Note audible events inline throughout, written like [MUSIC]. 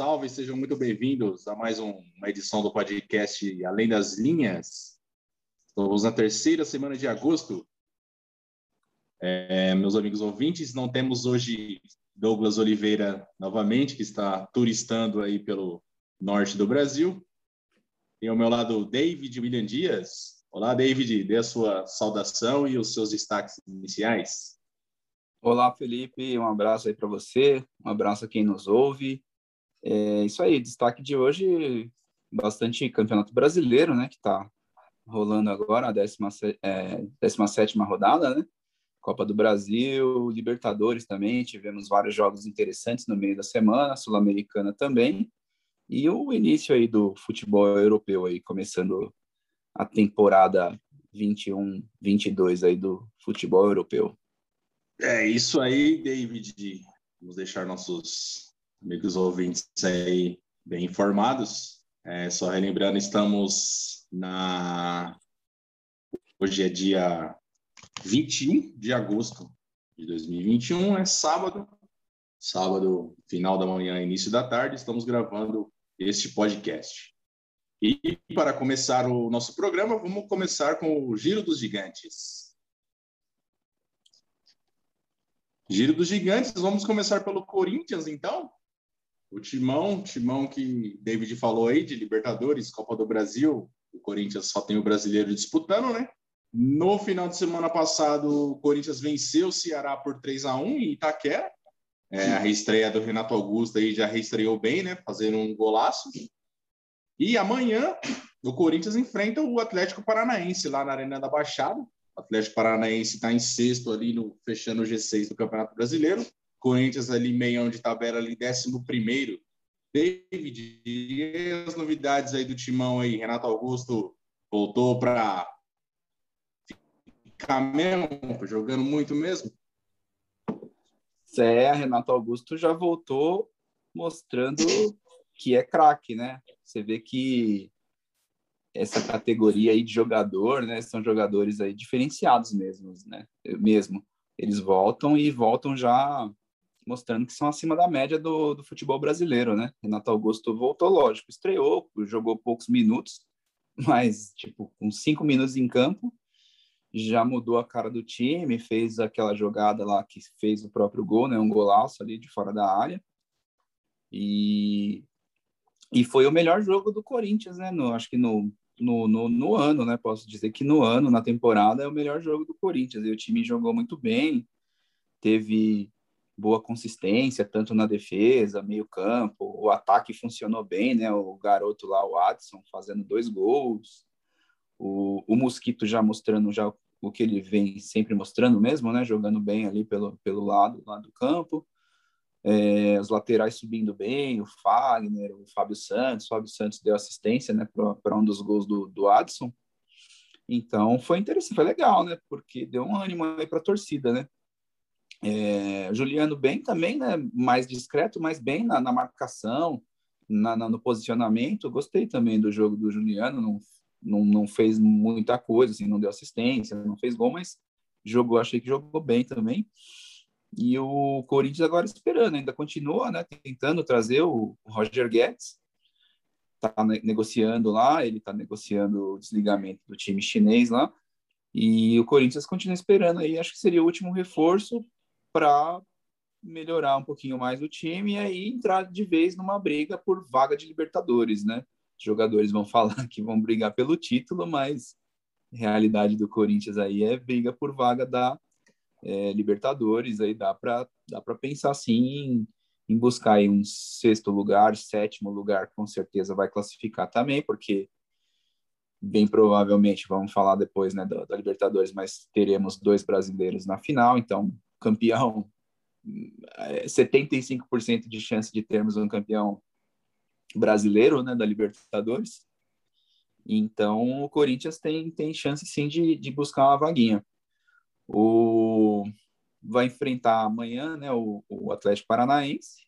salve, sejam muito bem-vindos a mais um, uma edição do podcast Além das Linhas. Estamos na terceira semana de agosto. É, meus amigos ouvintes, não temos hoje Douglas Oliveira novamente, que está turistando aí pelo norte do Brasil. E ao meu lado, David William Dias. Olá, David, dê a sua saudação e os seus destaques iniciais. Olá, Felipe, um abraço aí para você, um abraço a quem nos ouve. É isso aí, destaque de hoje, bastante campeonato brasileiro, né, que está rolando agora, a 17, é, 17 rodada, né? Copa do Brasil, Libertadores também, tivemos vários jogos interessantes no meio da semana, Sul-Americana também, e o início aí do futebol europeu aí, começando a temporada 21, 22 aí do futebol europeu. É isso aí, David. Vamos deixar nossos amigos ouvintes aí bem informados. É, só relembrando, estamos na. Hoje é dia 21 de agosto de 2021, é sábado. Sábado, final da manhã, início da tarde, estamos gravando este podcast. E para começar o nosso programa, vamos começar com o Giro dos Gigantes. Giro dos Gigantes, vamos começar pelo Corinthians, então. O Timão, Timão que David falou aí, de Libertadores, Copa do Brasil, o Corinthians só tem o brasileiro disputando, né? No final de semana passado, o Corinthians venceu o Ceará por 3 a 1 em Itaquera. É, a reestreia do Renato Augusto aí já reestreou bem, né? Fazendo um golaço. E amanhã, o Corinthians enfrenta o Atlético Paranaense lá na Arena da Baixada. Atlético Paranaense está em sexto ali, no, fechando o G6 do Campeonato Brasileiro. Corinthians ali meião de tabela ali, décimo primeiro. David, e as novidades aí do timão aí? Renato Augusto voltou para ficar mesmo, jogando muito mesmo? É, Renato Augusto já voltou mostrando que é craque, né? Você vê que essa categoria aí de jogador, né? São jogadores aí diferenciados mesmo, né? Mesmo. Eles voltam e voltam já mostrando que são acima da média do, do futebol brasileiro, né? Renato Augusto voltou, lógico, estreou, jogou poucos minutos, [LAUGHS] mas, tipo, com cinco minutos em campo, já mudou a cara do time, fez aquela jogada lá que fez o próprio gol, né? Um golaço ali de fora da área. E, e foi o melhor jogo do Corinthians, né? No, acho que no, no, no, no, ano, né? Posso dizer que no ano, na temporada, é o melhor jogo do Corinthians. E o time jogou muito bem, teve boa consistência, tanto na defesa, meio campo, o ataque funcionou bem, né? O garoto lá, o Adson, fazendo dois gols, o, o Mosquito já mostrando já o que ele vem sempre mostrando mesmo, né? Jogando bem ali pelo, pelo lado, lado do campo é, os laterais subindo bem, o Fagner, o Fábio Santos, o Fábio Santos deu assistência né, para um dos gols do, do Adson. Então foi interessante, foi legal, né? Porque deu um ânimo aí para a torcida, né? É, Juliano bem também, né? Mais discreto, mas bem na, na marcação, na, na, no posicionamento. Gostei também do jogo do Juliano, não, não, não fez muita coisa, assim, não deu assistência, não fez gol, mas jogou, achei que jogou bem também. E o Corinthians agora esperando, ainda continua, né, tentando trazer o Roger Guedes, está negociando lá, ele está negociando o desligamento do time chinês lá, e o Corinthians continua esperando aí, acho que seria o último reforço para melhorar um pouquinho mais o time e aí entrar de vez numa briga por vaga de Libertadores, né? Os jogadores vão [LAUGHS] falar que vão brigar pelo título, mas a realidade do Corinthians aí é briga por vaga da é, Libertadores, aí dá para dá para pensar assim em, em buscar aí um sexto lugar, sétimo lugar, com certeza vai classificar também, porque bem provavelmente vamos falar depois né, da, da Libertadores, mas teremos dois brasileiros na final, então campeão 75% é, de chance de termos um campeão brasileiro né, da Libertadores. Então o Corinthians tem, tem chance sim de, de buscar uma vaguinha. O vai enfrentar amanhã, né, o, o Atlético Paranaense.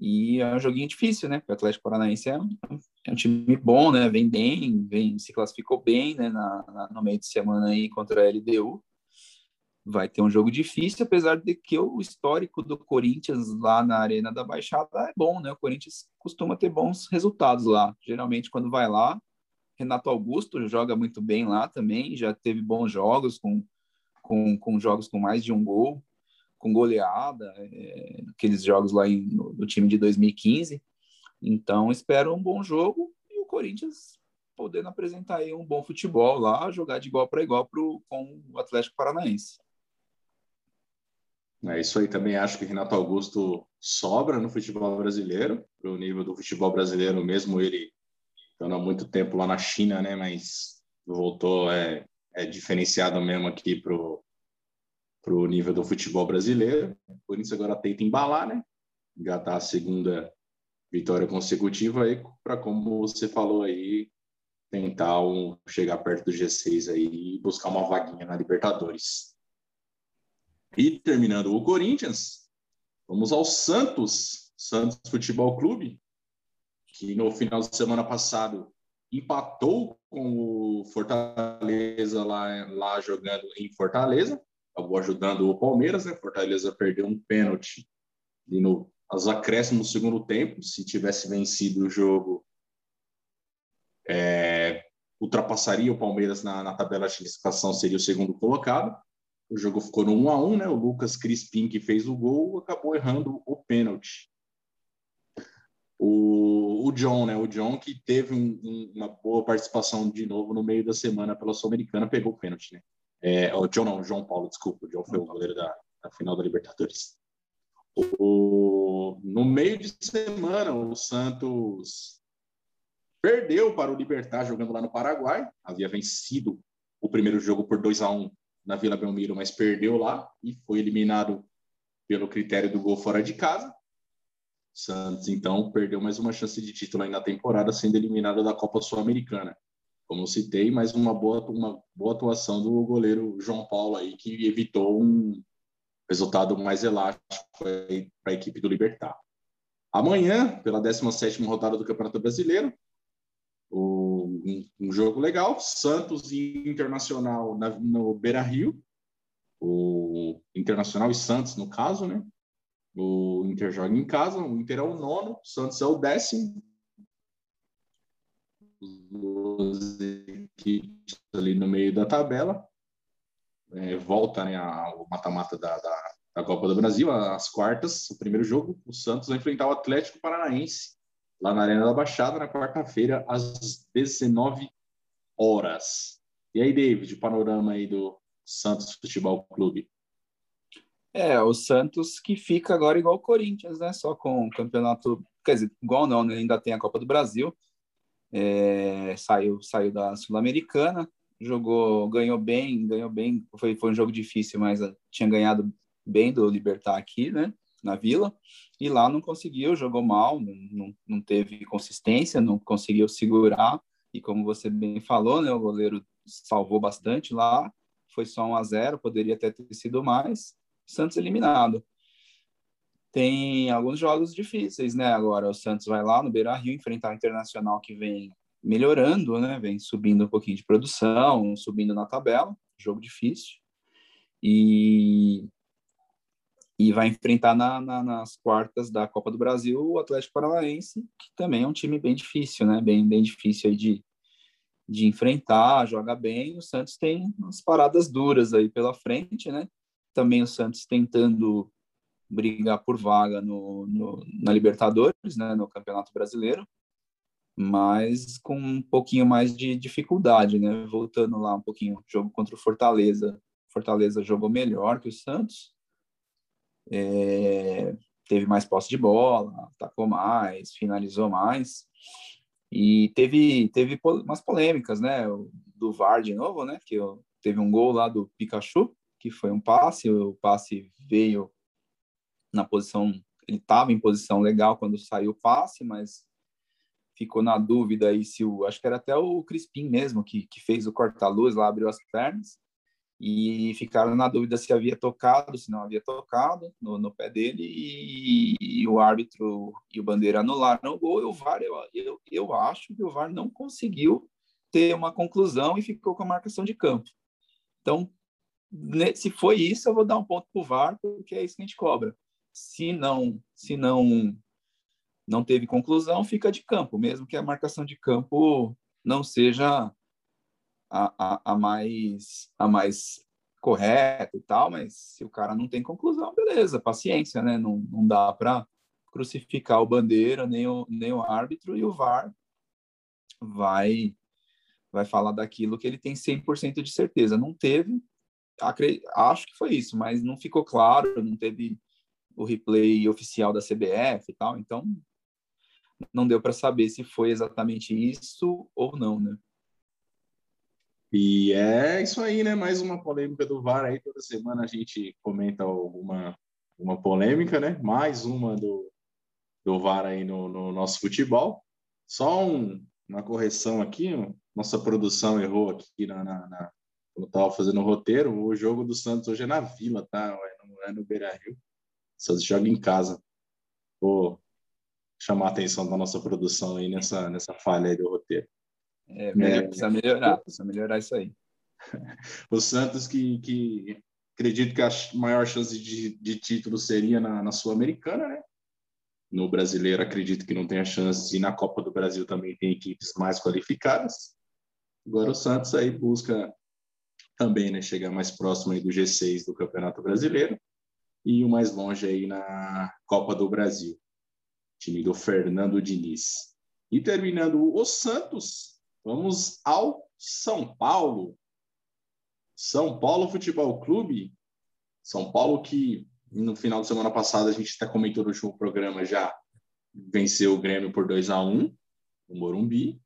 E é um joguinho difícil, né? Porque o Atlético Paranaense é um, é um time bom, né? Vem bem, vem se classificou bem, né? Na, na, no meio de semana aí contra a LDU. Vai ter um jogo difícil, apesar de que o histórico do Corinthians lá na Arena da Baixada é bom, né? O Corinthians costuma ter bons resultados lá. Geralmente, quando vai lá, Renato Augusto joga muito bem lá também, já teve bons jogos, com, com, com jogos com mais de um gol, com goleada, é, aqueles jogos lá em, no, no time de 2015. Então, espero um bom jogo e o Corinthians podendo apresentar aí um bom futebol lá, jogar de igual para igual pro, com o Atlético Paranaense. É isso aí, também acho que Renato Augusto sobra no futebol brasileiro, o nível do futebol brasileiro, mesmo ele estando há muito tempo lá na China, né? Mas voltou, é, é diferenciado mesmo aqui para o nível do futebol brasileiro. Por isso agora tenta embalar, né? Já está a segunda vitória consecutiva aí, para como você falou aí, tentar um, chegar perto do G6 aí e buscar uma vaguinha na Libertadores. E terminando o Corinthians, vamos ao Santos, Santos Futebol Clube, que no final de semana passado empatou com o Fortaleza lá, lá jogando em Fortaleza, acabou ajudando o Palmeiras, né? Fortaleza perdeu um pênalti e no as acréscimos no segundo tempo, se tivesse vencido o jogo, é, ultrapassaria o Palmeiras na, na tabela de classificação, seria o segundo colocado. O jogo ficou no 1 a 1 né? O Lucas Crispim, que fez o gol, acabou errando o pênalti. O, o John, né? O John que teve um, um, uma boa participação de novo no meio da semana pela Sul-Americana, pegou o pênalti, né? É, o John não, o João Paulo, desculpa. O John foi o goleiro da, da final da Libertadores. O, no meio de semana, o Santos perdeu para o Libertar jogando lá no Paraguai. Havia vencido o primeiro jogo por 2 a 1 na Vila Belmiro, mas perdeu lá e foi eliminado pelo critério do gol fora de casa. Santos, então, perdeu mais uma chance de título aí na temporada, sendo eliminado da Copa Sul-Americana. Como citei, mais uma boa, uma boa atuação do goleiro João Paulo aí, que evitou um resultado mais elástico para a equipe do Libertar. Amanhã, pela 17ª rodada do Campeonato Brasileiro, um, um, jogo legal. Santos e Internacional na, no Beira Rio. O Internacional e Santos, no caso, né? O Inter joga em casa, o Inter é o nono, o Santos é o décimo. Os equipes ali no meio da tabela. É, volta né, o mata-mata da, da, da Copa do Brasil, as quartas, o primeiro jogo, o Santos vai enfrentar o Atlético Paranaense lá na Arena da Baixada, na quarta-feira, às 19 horas. E aí, David, panorama aí do Santos Futebol Clube. É, o Santos que fica agora igual o Corinthians, né? Só com o campeonato, quer dizer, igual não, né? ainda tem a Copa do Brasil. É, saiu, saiu da Sul-Americana, jogou, ganhou bem, ganhou bem. Foi, foi um jogo difícil, mas tinha ganhado bem do Libertar aqui, né? Na Vila e lá não conseguiu, jogou mal, não, não teve consistência, não conseguiu segurar, e como você bem falou, né, o goleiro salvou bastante lá, foi só 1 a 0 poderia até ter sido mais, Santos eliminado. Tem alguns jogos difíceis, né, agora o Santos vai lá no Beira-Rio enfrentar o Internacional que vem melhorando, né, vem subindo um pouquinho de produção, subindo na tabela, jogo difícil, e e vai enfrentar na, na, nas quartas da Copa do Brasil o Atlético Paranaense, que também é um time bem difícil, né? Bem, bem difícil aí de, de enfrentar, joga bem. O Santos tem umas paradas duras aí pela frente, né? Também o Santos tentando brigar por vaga no, no, na Libertadores, né? No Campeonato Brasileiro, mas com um pouquinho mais de dificuldade, né? Voltando lá um pouquinho, jogo contra o Fortaleza. Fortaleza jogou melhor que o Santos, é, teve mais posse de bola, atacou mais, finalizou mais. E teve, teve umas polêmicas, né? Do VAR de novo, né? Que teve um gol lá do Pikachu, que foi um passe, o passe veio na posição, ele estava em posição legal quando saiu o passe, mas ficou na dúvida aí se o, acho que era até o Crispim mesmo que, que fez o corta-luz lá, abriu as pernas, e ficaram na dúvida se havia tocado, se não havia tocado no, no pé dele, e, e, o árbitro e o Bandeira anularam o gol, e o VAR, eu, eu, eu acho que o VAR não conseguiu ter uma conclusão e ficou com a marcação de campo. Então, se foi isso, eu vou dar um ponto para o VAR, porque é isso que a gente cobra. Se não, se não, não teve conclusão, fica de campo, mesmo que a marcação de campo não seja a, a, a mais a mais correta e tal, mas se o cara não tem conclusão, beleza, paciência, né? Não, não dá para crucificar o bandeira nem o, nem o árbitro e o VAR vai vai falar daquilo que ele tem 100% de certeza. Não teve, acho que foi isso, mas não ficou claro, não teve o replay oficial da CBF e tal, então não deu para saber se foi exatamente isso ou não, né? E é isso aí, né? Mais uma polêmica do VAR aí. Toda semana a gente comenta alguma uma polêmica, né? Mais uma do, do VAR aí no, no nosso futebol. Só um, uma correção aqui, nossa produção errou aqui na, na, na quando estava fazendo o roteiro. O jogo do Santos hoje é na Vila, tá? Não é no Beira Rio. O Santos joga em casa. Vou chamar a atenção da nossa produção aí nessa, nessa falha aí do roteiro. É, melhor, precisa melhorar, precisa melhorar isso aí. [LAUGHS] o Santos que, que acredito que a maior chance de, de título seria na, na Sul-Americana, né? No brasileiro, acredito que não tem a chance, e na Copa do Brasil também tem equipes mais qualificadas. Agora o Santos aí busca também, né, chegar mais próximo aí do G6 do Campeonato Brasileiro e o mais longe aí na Copa do Brasil. Time do Fernando Diniz. E terminando o Santos, Vamos ao São Paulo. São Paulo Futebol Clube. São Paulo que no final de semana passada a gente até comentou no último programa já venceu o Grêmio por 2 a 1 no Morumbi.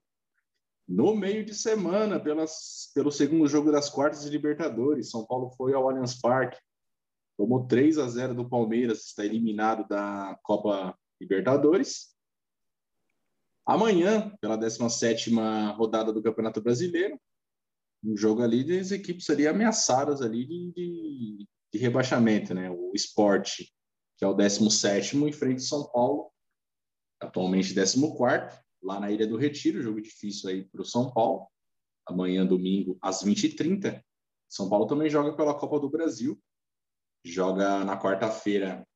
No meio de semana, pelas, pelo segundo jogo das quartas de Libertadores, São Paulo foi ao Allianz Parque, tomou 3 a 0 do Palmeiras, está eliminado da Copa Libertadores. Amanhã, pela 17ª rodada do Campeonato Brasileiro, um jogo ali das equipes ali ameaçadas ali de, de, de rebaixamento, né? O Esporte, que é o 17º, em frente ao São Paulo, atualmente 14º, lá na Ilha do Retiro, jogo difícil aí para o São Paulo. Amanhã, domingo, às 20h30. São Paulo também joga pela Copa do Brasil. Joga na quarta-feira,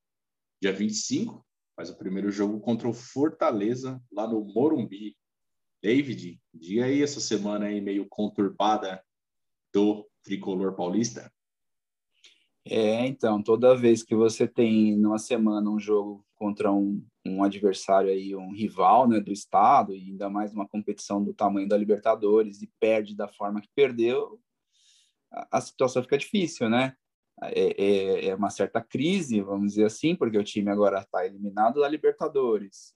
dia 25, faz o primeiro jogo contra o Fortaleza, lá no Morumbi. David, diga aí essa semana aí meio conturbada do tricolor paulista. É, então, toda vez que você tem numa semana um jogo contra um, um adversário aí, um rival, né, do estado, e ainda mais uma competição do tamanho da Libertadores e perde da forma que perdeu, a, a situação fica difícil, né? É, é, é, uma certa crise, vamos dizer assim, porque o time agora está eliminado da Libertadores,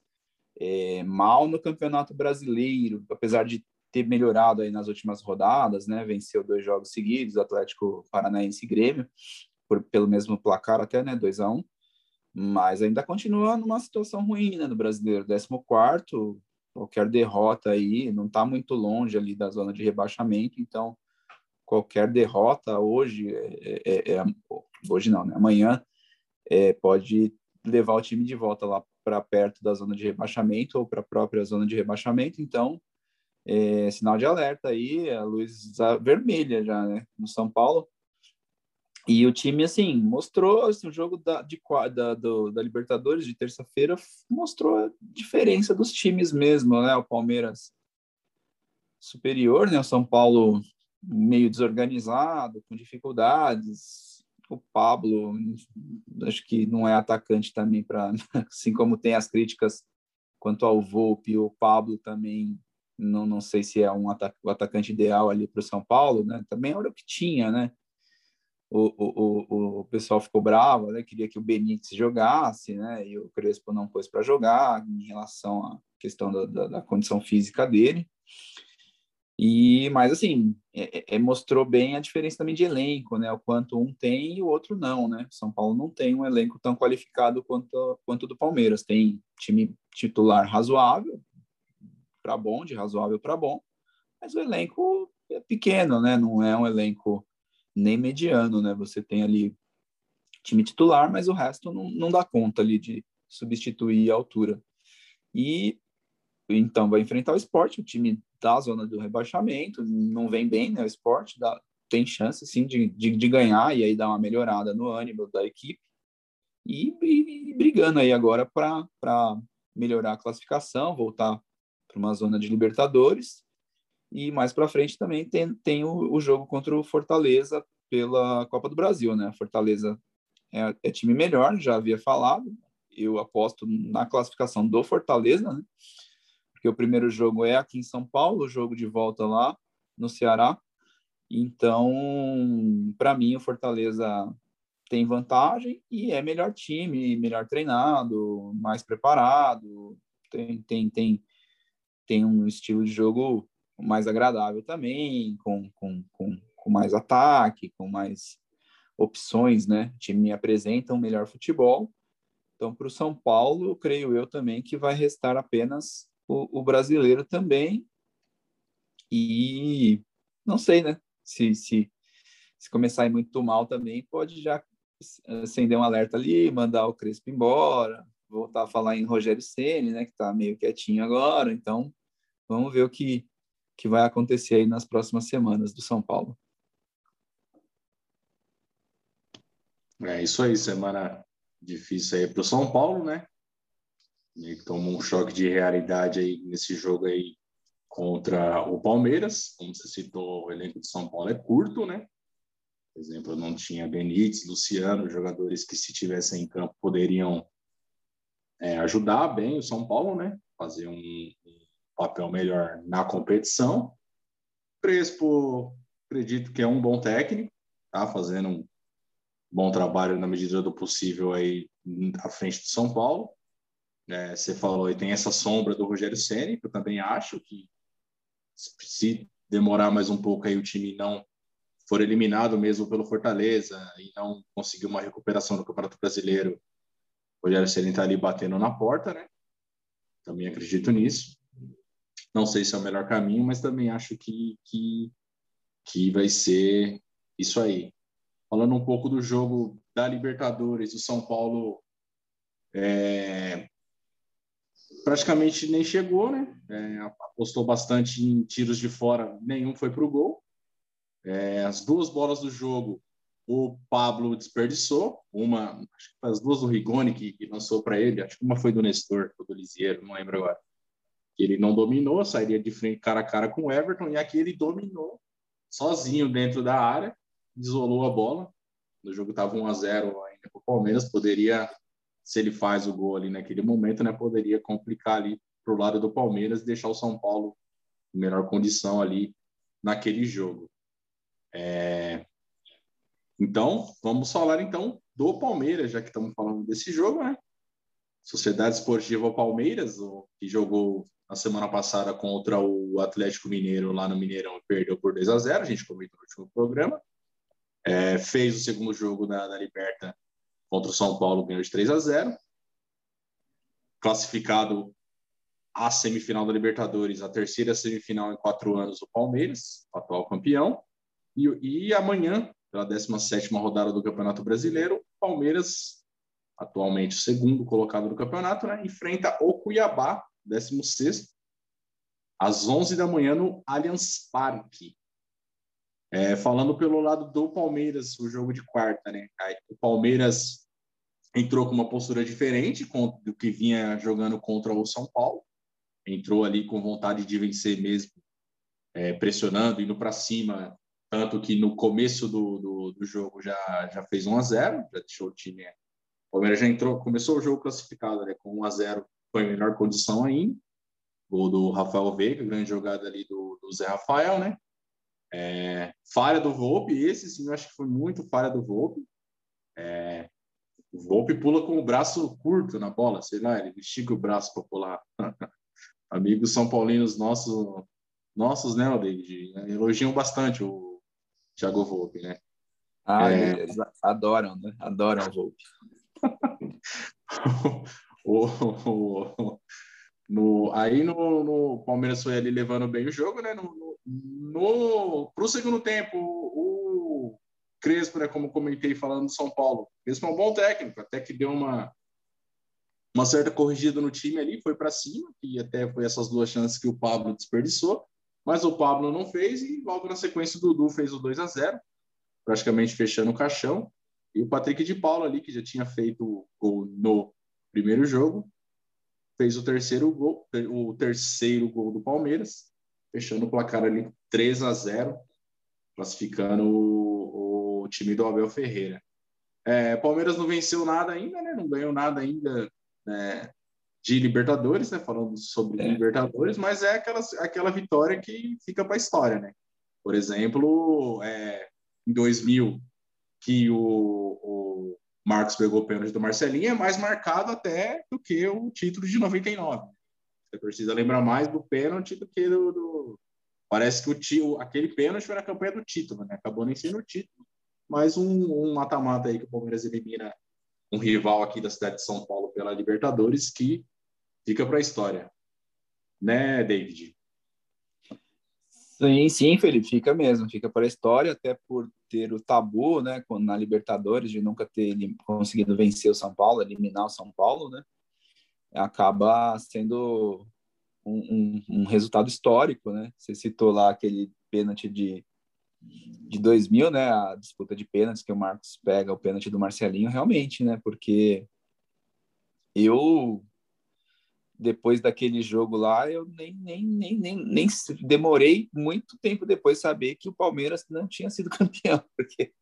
é, mal no Campeonato Brasileiro, apesar de ter melhorado aí nas últimas rodadas, né? Venceu dois jogos seguidos, Atlético Paranaense e Grêmio, por, pelo mesmo placar até, né? 2 a 1 um, mas ainda continua numa situação ruim, né? No brasileiro, 14 qualquer derrota aí, não está muito longe ali da zona de rebaixamento, então qualquer derrota hoje, é, é, é, hoje não, né? amanhã, é, pode levar o time de volta lá para perto da zona de rebaixamento ou para a própria zona de rebaixamento. Então, é, sinal de alerta aí, a luz vermelha já, né, no São Paulo. E o time, assim, mostrou assim, o jogo da, de, da, do, da Libertadores de terça-feira mostrou a diferença dos times mesmo, né? O Palmeiras superior, né? O São Paulo meio desorganizado, com dificuldades. O Pablo, acho que não é atacante também para, [LAUGHS] assim como tem as críticas quanto ao Volpe, o Pablo também não, não sei se é um atac o atacante ideal ali para o São Paulo, né? Também era o que tinha, né? O, o, o, o pessoal ficou bravo, né? Queria que o Benítez jogasse, né? E o Crespo não pôs para jogar em relação à questão da, da, da condição física dele. E, mas assim, é, é, é, mostrou bem a diferença também de elenco, né? O quanto um tem e o outro não, né? São Paulo não tem um elenco tão qualificado quanto quanto do Palmeiras. Tem time titular razoável para bom, de razoável para bom, mas o elenco é pequeno, né? Não é um elenco nem mediano, né? Você tem ali time titular, mas o resto não, não dá conta ali de substituir a altura. E então vai enfrentar o esporte, o time da zona do rebaixamento, não vem bem, né? O esporte da, tem chance, sim, de, de, de, ganhar e aí dar uma melhorada no ânimo da equipe. E, e, e brigando aí agora para melhorar a classificação, voltar para uma zona de Libertadores. E mais para frente também tem, tem o, o, jogo contra o Fortaleza pela Copa do Brasil, né? Fortaleza é, é time melhor, já havia falado. Eu aposto na classificação do Fortaleza, né? Porque o primeiro jogo é aqui em São Paulo, o jogo de volta lá no Ceará. Então, para mim, o Fortaleza tem vantagem e é melhor time, melhor treinado, mais preparado, tem, tem, tem, tem um estilo de jogo mais agradável também, com, com, com, com mais ataque, com mais opções, né? O time apresenta um melhor futebol. Então, para o São Paulo, creio eu também que vai restar apenas o, o brasileiro também. E não sei, né? Se, se, se começar a ir muito mal também, pode já acender um alerta ali, mandar o Crespo embora, voltar a falar em Rogério Ceni, né, que está meio quietinho agora. Então, vamos ver o que, que vai acontecer aí nas próximas semanas do São Paulo. É isso aí, semana difícil aí para o São Paulo, né? Ele tomou um choque de realidade aí nesse jogo aí contra o Palmeiras. Como você citou, o elenco de São Paulo é curto, né? Por exemplo, não tinha Benítez, Luciano, jogadores que se tivessem em campo poderiam é, ajudar bem o São Paulo, né? Fazer um, um papel melhor na competição. Crespo, acredito que é um bom técnico, tá fazendo um bom trabalho na medida do possível aí à frente do São Paulo. É, você falou e tem essa sombra do Rogério Ceni, que eu também acho que se demorar mais um pouco aí o time não for eliminado mesmo pelo Fortaleza e não conseguir uma recuperação no Campeonato Brasileiro, o Rogério Ceni está ali batendo na porta, né? Também acredito nisso. Não sei se é o melhor caminho, mas também acho que, que, que vai ser isso aí. Falando um pouco do jogo da Libertadores, o São Paulo é, praticamente nem chegou, né? É, apostou bastante em tiros de fora, nenhum foi para o gol. É, as duas bolas do jogo, o Pablo desperdiçou. Uma, acho que as duas do Rigoni que, que lançou para ele, acho que uma foi do Nestor, do Lisieiro, não lembro agora. Ele não dominou, sairia de frente cara a cara com o Everton, e aqui ele dominou sozinho dentro da área, isolou a bola. O jogo estava 1 a 0 ainda para o Palmeiras, poderia, se ele faz o gol ali naquele momento, né, poderia complicar ali para o lado do Palmeiras e deixar o São Paulo em melhor condição ali naquele jogo. É... Então, vamos falar então do Palmeiras, já que estamos falando desse jogo, né? Sociedade Esportiva Palmeiras, que jogou na semana passada contra o Atlético Mineiro lá no Mineirão e perdeu por 2 a 0 a gente comentou no último programa. É, fez o segundo jogo da, da Liberta contra o São Paulo, ganhou de 3 a 0 Classificado a semifinal da Libertadores, a terceira semifinal em quatro anos, o Palmeiras, atual campeão. E, e amanhã, pela 17 rodada do Campeonato Brasileiro, o Palmeiras, atualmente o segundo colocado do campeonato, né, enfrenta o Cuiabá, 16, às 11 da manhã no Allianz Parque. É, falando pelo lado do Palmeiras, o jogo de quarta, né? O Palmeiras entrou com uma postura diferente do que vinha jogando contra o São Paulo. Entrou ali com vontade de vencer mesmo, é, pressionando, indo para cima, tanto que no começo do, do, do, jogo já, já fez 1 a 0 já deixou o time. O Palmeiras já entrou, começou o jogo classificado né, com 1 a 0 foi em melhor condição ainda. Gol do Rafael Veiga, grande jogada ali do, do Zé Rafael, né? É, falha do Volpe, esse sim eu acho que foi muito falha do Volpe. É, o Volpe pula com o braço curto na bola, sei lá, ele estica o braço para pular. [LAUGHS] Amigos são paulinos nossos, nossos, né, David? Elogiam bastante o, Thiago Volpe, né? Ah, é... eles adoram, né? Adoram o Volpe. [LAUGHS] o, o, no, aí no, no, Palmeiras foi ali levando bem o jogo, né? No, no, pro segundo tempo, o Crespo, né, como comentei falando do São Paulo, Crespo é um bom técnico, até que deu uma uma certa corrigida no time ali, foi para cima, e até foi essas duas chances que o Pablo desperdiçou. mas o Pablo não fez e logo na sequência o Dudu fez o 2 a 0 praticamente fechando o caixão. E o Patrick de Paula ali, que já tinha feito o gol no primeiro jogo, fez o terceiro gol, o terceiro gol do Palmeiras, fechando o placar ali 3 a 0 classificando o, time do Abel Ferreira. É, Palmeiras não venceu nada ainda, né? Não ganhou nada ainda né? de Libertadores, né? Falando sobre é. Libertadores, mas é aquela, aquela vitória que fica para a história, né? Por exemplo, é, em 2000, que o, o Marcos pegou o pênalti do Marcelinho, é mais marcado até do que o título de 99. Você precisa lembrar mais do pênalti do que do. do... Parece que o tio, aquele pênalti foi na campanha do título, né? Acabou nem sendo o título. Mas um mata-mata um aí que o Palmeiras elimina um rival aqui da cidade de São Paulo pela Libertadores que fica para a história. Né, David? Sim, sim, Felipe, fica mesmo, fica para a história, até por ter o tabu, né, na Libertadores, de nunca ter conseguido vencer o São Paulo, eliminar o São Paulo, né, acaba sendo um, um, um resultado histórico, né, você citou lá aquele pênalti de, de 2000, né, a disputa de pênaltis que o Marcos pega, o pênalti do Marcelinho, realmente, né, porque eu depois daquele jogo lá, eu nem, nem, nem, nem, nem demorei muito tempo depois saber que o Palmeiras não tinha sido [LAUGHS] campeão, porque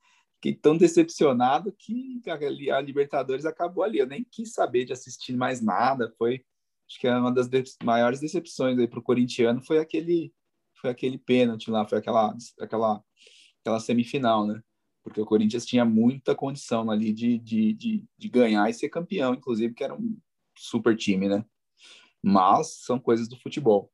fiquei tão decepcionado que a, Libertadores acabou ali. Eu nem quis saber de assistir mais nada. Foi, acho que é uma das de maiores decepções aí para o corintiano foi aquele, foi aquele pênalti lá, foi aquela, aquela, aquela semifinal, né? Porque o Corinthians tinha muita condição ali de, de, de, de ganhar e ser campeão, inclusive, que era um super time, né? mas são coisas do futebol.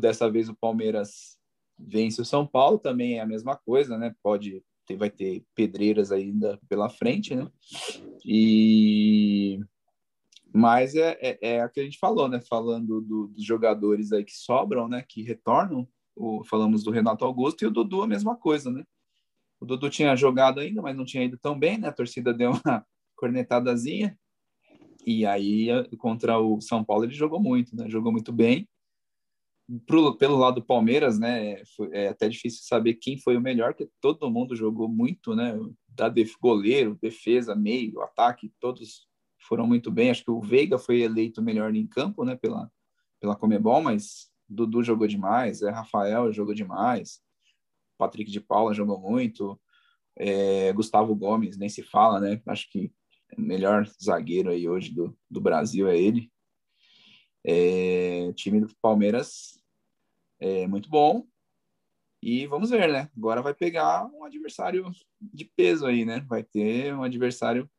Dessa vez o Palmeiras vence o São Paulo, também é a mesma coisa, né? Pode ter, vai ter pedreiras ainda pela frente, né? E mas é, é, é o que a gente falou, né? Falando do, dos jogadores aí que sobram, né? Que retornam. O, falamos do Renato Augusto e o Dudu a mesma coisa, né? O Dudu tinha jogado ainda, mas não tinha ido tão bem, né? A torcida deu uma [LAUGHS] cornetadazinha. E aí, contra o São Paulo, ele jogou muito, né? Jogou muito bem. Pro, pelo lado do Palmeiras, né? Foi, é até difícil saber quem foi o melhor, porque todo mundo jogou muito, né? Da def, goleiro, defesa, meio, ataque, todos foram muito bem. Acho que o Veiga foi eleito melhor em campo, né? Pela, pela Comebol, mas Dudu jogou demais, é Rafael jogou demais, Patrick de Paula jogou muito, é, Gustavo Gomes nem se fala, né? Acho que melhor zagueiro aí hoje do, do Brasil é ele. É, time do Palmeiras é muito bom. E vamos ver, né? Agora vai pegar um adversário de peso aí, né? Vai ter um adversário.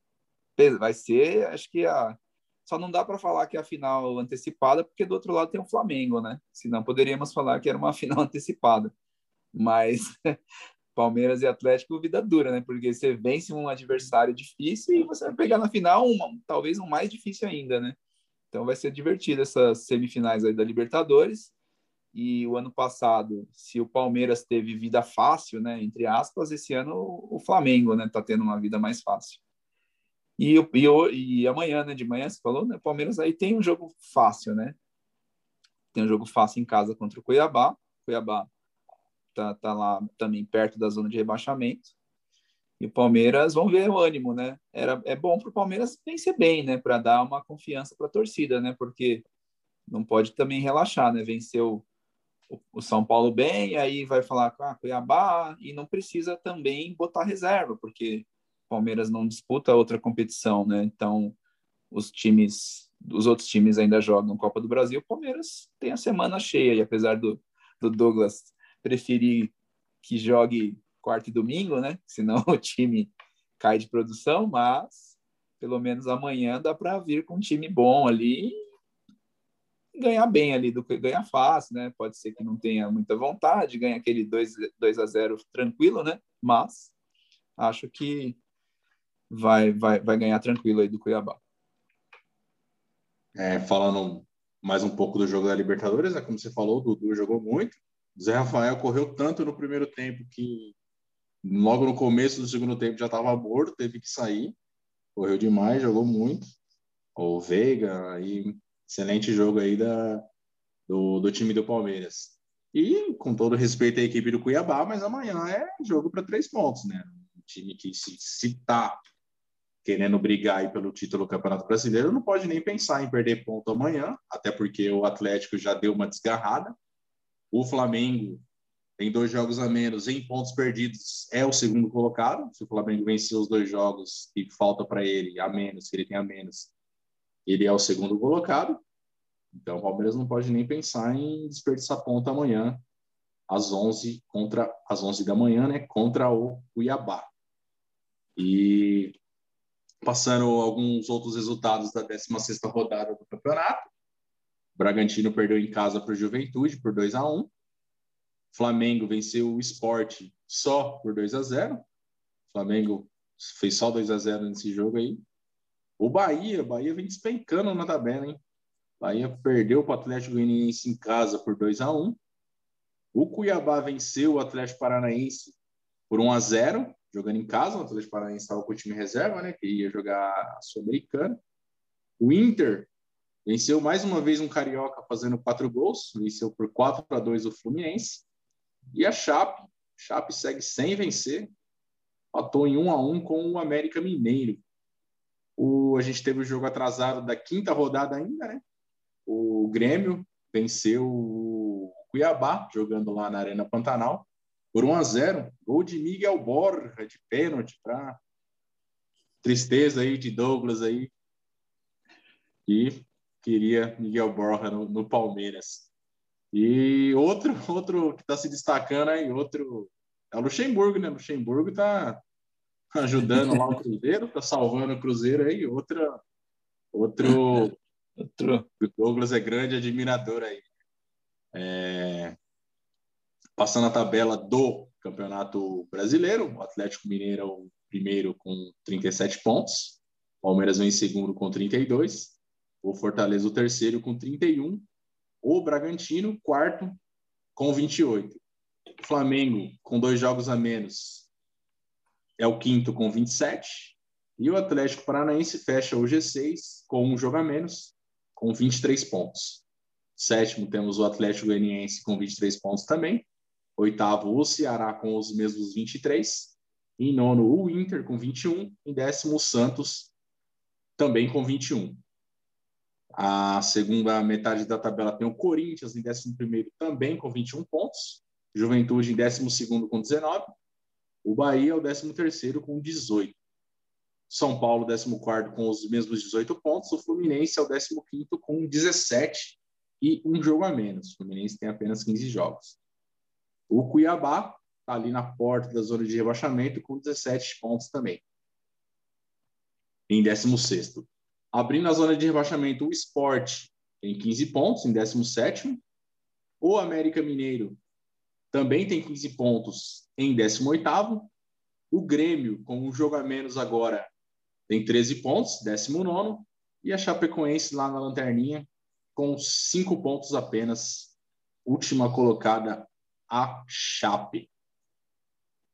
Vai ser, acho que a. Só não dá para falar que é a final antecipada, porque do outro lado tem o Flamengo, né? Senão poderíamos falar que era uma [LAUGHS] final antecipada. Mas [LAUGHS] Palmeiras e Atlético, vida dura, né? Porque você vence um adversário difícil e você vai pegar na final uma, talvez um mais difícil ainda, né? Então vai ser divertido essas semifinais aí da Libertadores. E o ano passado, se o Palmeiras teve vida fácil, né, entre aspas, esse ano o Flamengo, né, tá tendo uma vida mais fácil. E, e, e amanhã, né, de manhã, você falou, né, Palmeiras aí tem um jogo fácil, né? Tem um jogo fácil em casa contra o Cuiabá. Cuiabá tá, tá lá também perto da zona de rebaixamento. E o Palmeiras, vamos ver o ânimo, né? Era, é bom para o Palmeiras vencer bem, né? Para dar uma confiança para a torcida, né? Porque não pode também relaxar, né? Venceu o, o, São Paulo bem, aí vai falar com ah, Cuiabá e não precisa também botar reserva, porque Palmeiras não disputa outra competição, né? Então, os times, os outros times ainda jogam Copa do Brasil, o Palmeiras tem a semana cheia, e apesar do, do Douglas preferir que jogue quarta e domingo, né? [LAUGHS] Senão o time cai de produção, mas pelo menos amanhã dá para vir com um time bom ali ganhar bem ali, do que ganhar fácil, né? Pode ser que não tenha muita vontade, ganha aquele 2, 2 a 0 tranquilo, né? Mas acho que vai, vai, vai ganhar tranquilo aí do Cuiabá. É, falando mais um pouco do jogo da Libertadores, né? Como você falou, o Dudu jogou muito. Zé Rafael correu tanto no primeiro tempo que logo no começo do segundo tempo já estava morto, teve que sair. Correu demais, jogou muito. O Veiga, aí, excelente jogo aí da, do, do time do Palmeiras. E com todo respeito à equipe do Cuiabá, mas amanhã é jogo para três pontos, né? Um time que se, se tá querendo brigar aí pelo título do Campeonato Brasileiro, não pode nem pensar em perder ponto amanhã, até porque o Atlético já deu uma desgarrada. O Flamengo tem dois jogos a menos em pontos perdidos, é o segundo colocado. Se o Flamengo vencer os dois jogos que falta para ele a menos, que ele tem a menos, ele é o segundo colocado. Então, o Palmeiras não pode nem pensar em desperdiçar ponto amanhã, às 11 contra às 11 da manhã, né, contra o Cuiabá. E passando alguns outros resultados da 16ª rodada do campeonato. O Bragantino perdeu em casa para o Juventude por 2 a 1. Flamengo venceu o Sport só por 2 a 0. O Flamengo fez só 2 a 0 nesse jogo aí. O Bahia, Bahia vem despencando na tabela, hein? Bahia perdeu para o Atlético Goianiense em casa por 2 a 1. O Cuiabá venceu o Atlético Paranaense por 1 a 0, jogando em casa. O Atlético Paranaense estava com o time reserva, né? Que ia jogar a Sul-Americana. O Inter venceu mais uma vez um carioca fazendo quatro gols, venceu por 4 a 2 o Fluminense. E a Chape, Chape segue sem vencer, patou em 1 a 1 com o América Mineiro. O, a gente teve o jogo atrasado da quinta rodada ainda, né? o Grêmio venceu o Cuiabá, jogando lá na Arena Pantanal, por 1 a 0 Gol de Miguel Borja, de pênalti, para tristeza aí de Douglas aí, e queria Miguel Borja no, no Palmeiras. E outro, [LAUGHS] outro que está se destacando aí, outro é o Luxemburgo, né? Luxemburgo está ajudando lá o Cruzeiro, está salvando o Cruzeiro aí. Outra, outro [LAUGHS] Outro. O Douglas é grande admirador aí. É... Passando a tabela do Campeonato Brasileiro, o Atlético Mineiro é o primeiro com 37 pontos, o Palmeiras vem em segundo com 32, o Fortaleza o terceiro com 31, o Bragantino quarto com 28. O Flamengo, com dois jogos a menos, é o quinto com 27. E o Atlético Paranaense fecha o G6 com um jogo a menos, com 23 pontos. Sétimo, temos o Atlético Goianiense com 23 pontos também. Oitavo, o Ceará com os mesmos 23. Em nono, o Inter com 21. Em décimo, o Santos também com 21. A segunda metade da tabela tem o Corinthians em décimo primeiro também com 21 pontos. Juventude em décimo segundo com 19. O Bahia é o décimo terceiro com 18. São Paulo, 14 com os mesmos 18 pontos. O Fluminense é o 15 com 17 e um jogo a menos. O Fluminense tem apenas 15 jogos. O Cuiabá está ali na porta da zona de rebaixamento com 17 pontos também. Em 16. Abrindo a zona de rebaixamento, o Sport tem 15 pontos em 17. O América Mineiro também tem 15 pontos em 18. O Grêmio, com um jogo a menos agora, tem 13 pontos, 19. E a Chapecoense lá na lanterninha, com 5 pontos apenas, última colocada, a Chape.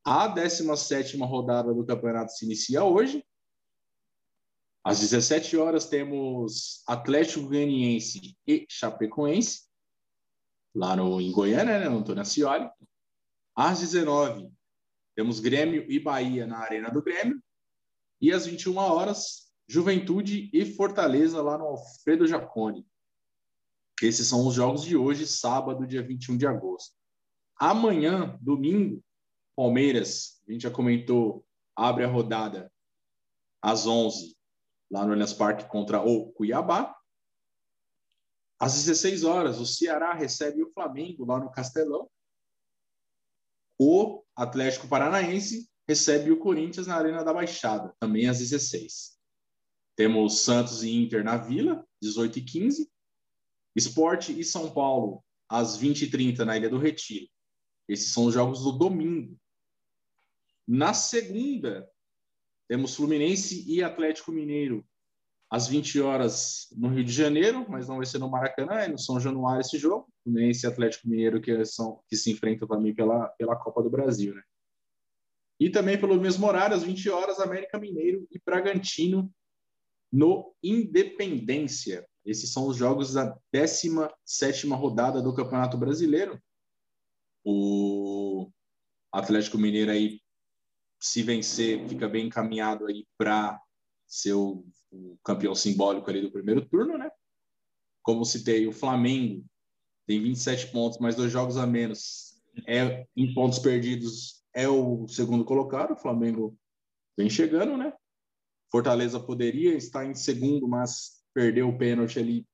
A 17 rodada do campeonato se inicia hoje. Às 17 horas temos Atlético Goianiense e Chapecoense, lá no, em Goiânia, né, no Antônio Ascioli. Às 19 temos Grêmio e Bahia na Arena do Grêmio. E às 21 horas, Juventude e Fortaleza lá no Alfredo Jaconi. Esses são os jogos de hoje, sábado, dia 21 de agosto. Amanhã, domingo, Palmeiras, a gente já comentou, abre a rodada às 11 lá no Allianz Parque contra o Cuiabá. Às 16 horas, o Ceará recebe o Flamengo lá no Castelão. O Atlético Paranaense recebe o Corinthians na Arena da Baixada, também às 16. Temos Santos e Inter na Vila, 18 e 15. Esporte e São Paulo, às 20h30 na Ilha do Retiro. Esses são os jogos do domingo. Na segunda, temos Fluminense e Atlético Mineiro, às 20 horas no Rio de Janeiro, mas não vai ser no Maracanã, é no São Januário esse jogo. Fluminense e Atlético Mineiro que, são, que se enfrentam também pela, pela Copa do Brasil, né? E também pelo mesmo horário, às 20 horas, América Mineiro e Bragantino no Independência. Esses são os jogos da 17ª rodada do Campeonato Brasileiro. O Atlético Mineiro aí, se vencer, fica bem encaminhado aí para ser o, o, campeão simbólico ali do primeiro turno, né? Como citei, o Flamengo tem 27 pontos, mais dois jogos a menos. É em pontos perdidos é o segundo colocado. O Flamengo vem chegando, né? Fortaleza poderia estar em segundo, mas perdeu o pênalti ali,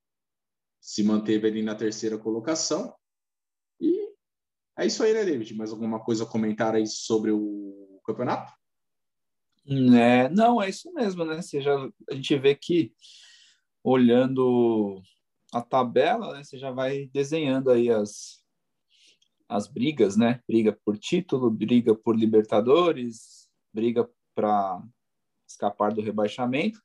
se manteve ali na terceira colocação. É isso aí, né, David? Mais alguma coisa a comentar aí sobre o campeonato? É, não, é isso mesmo, né? Você já, a gente vê que olhando a tabela, né, você já vai desenhando aí as, as brigas, né? Briga por título, briga por Libertadores, briga para escapar do rebaixamento.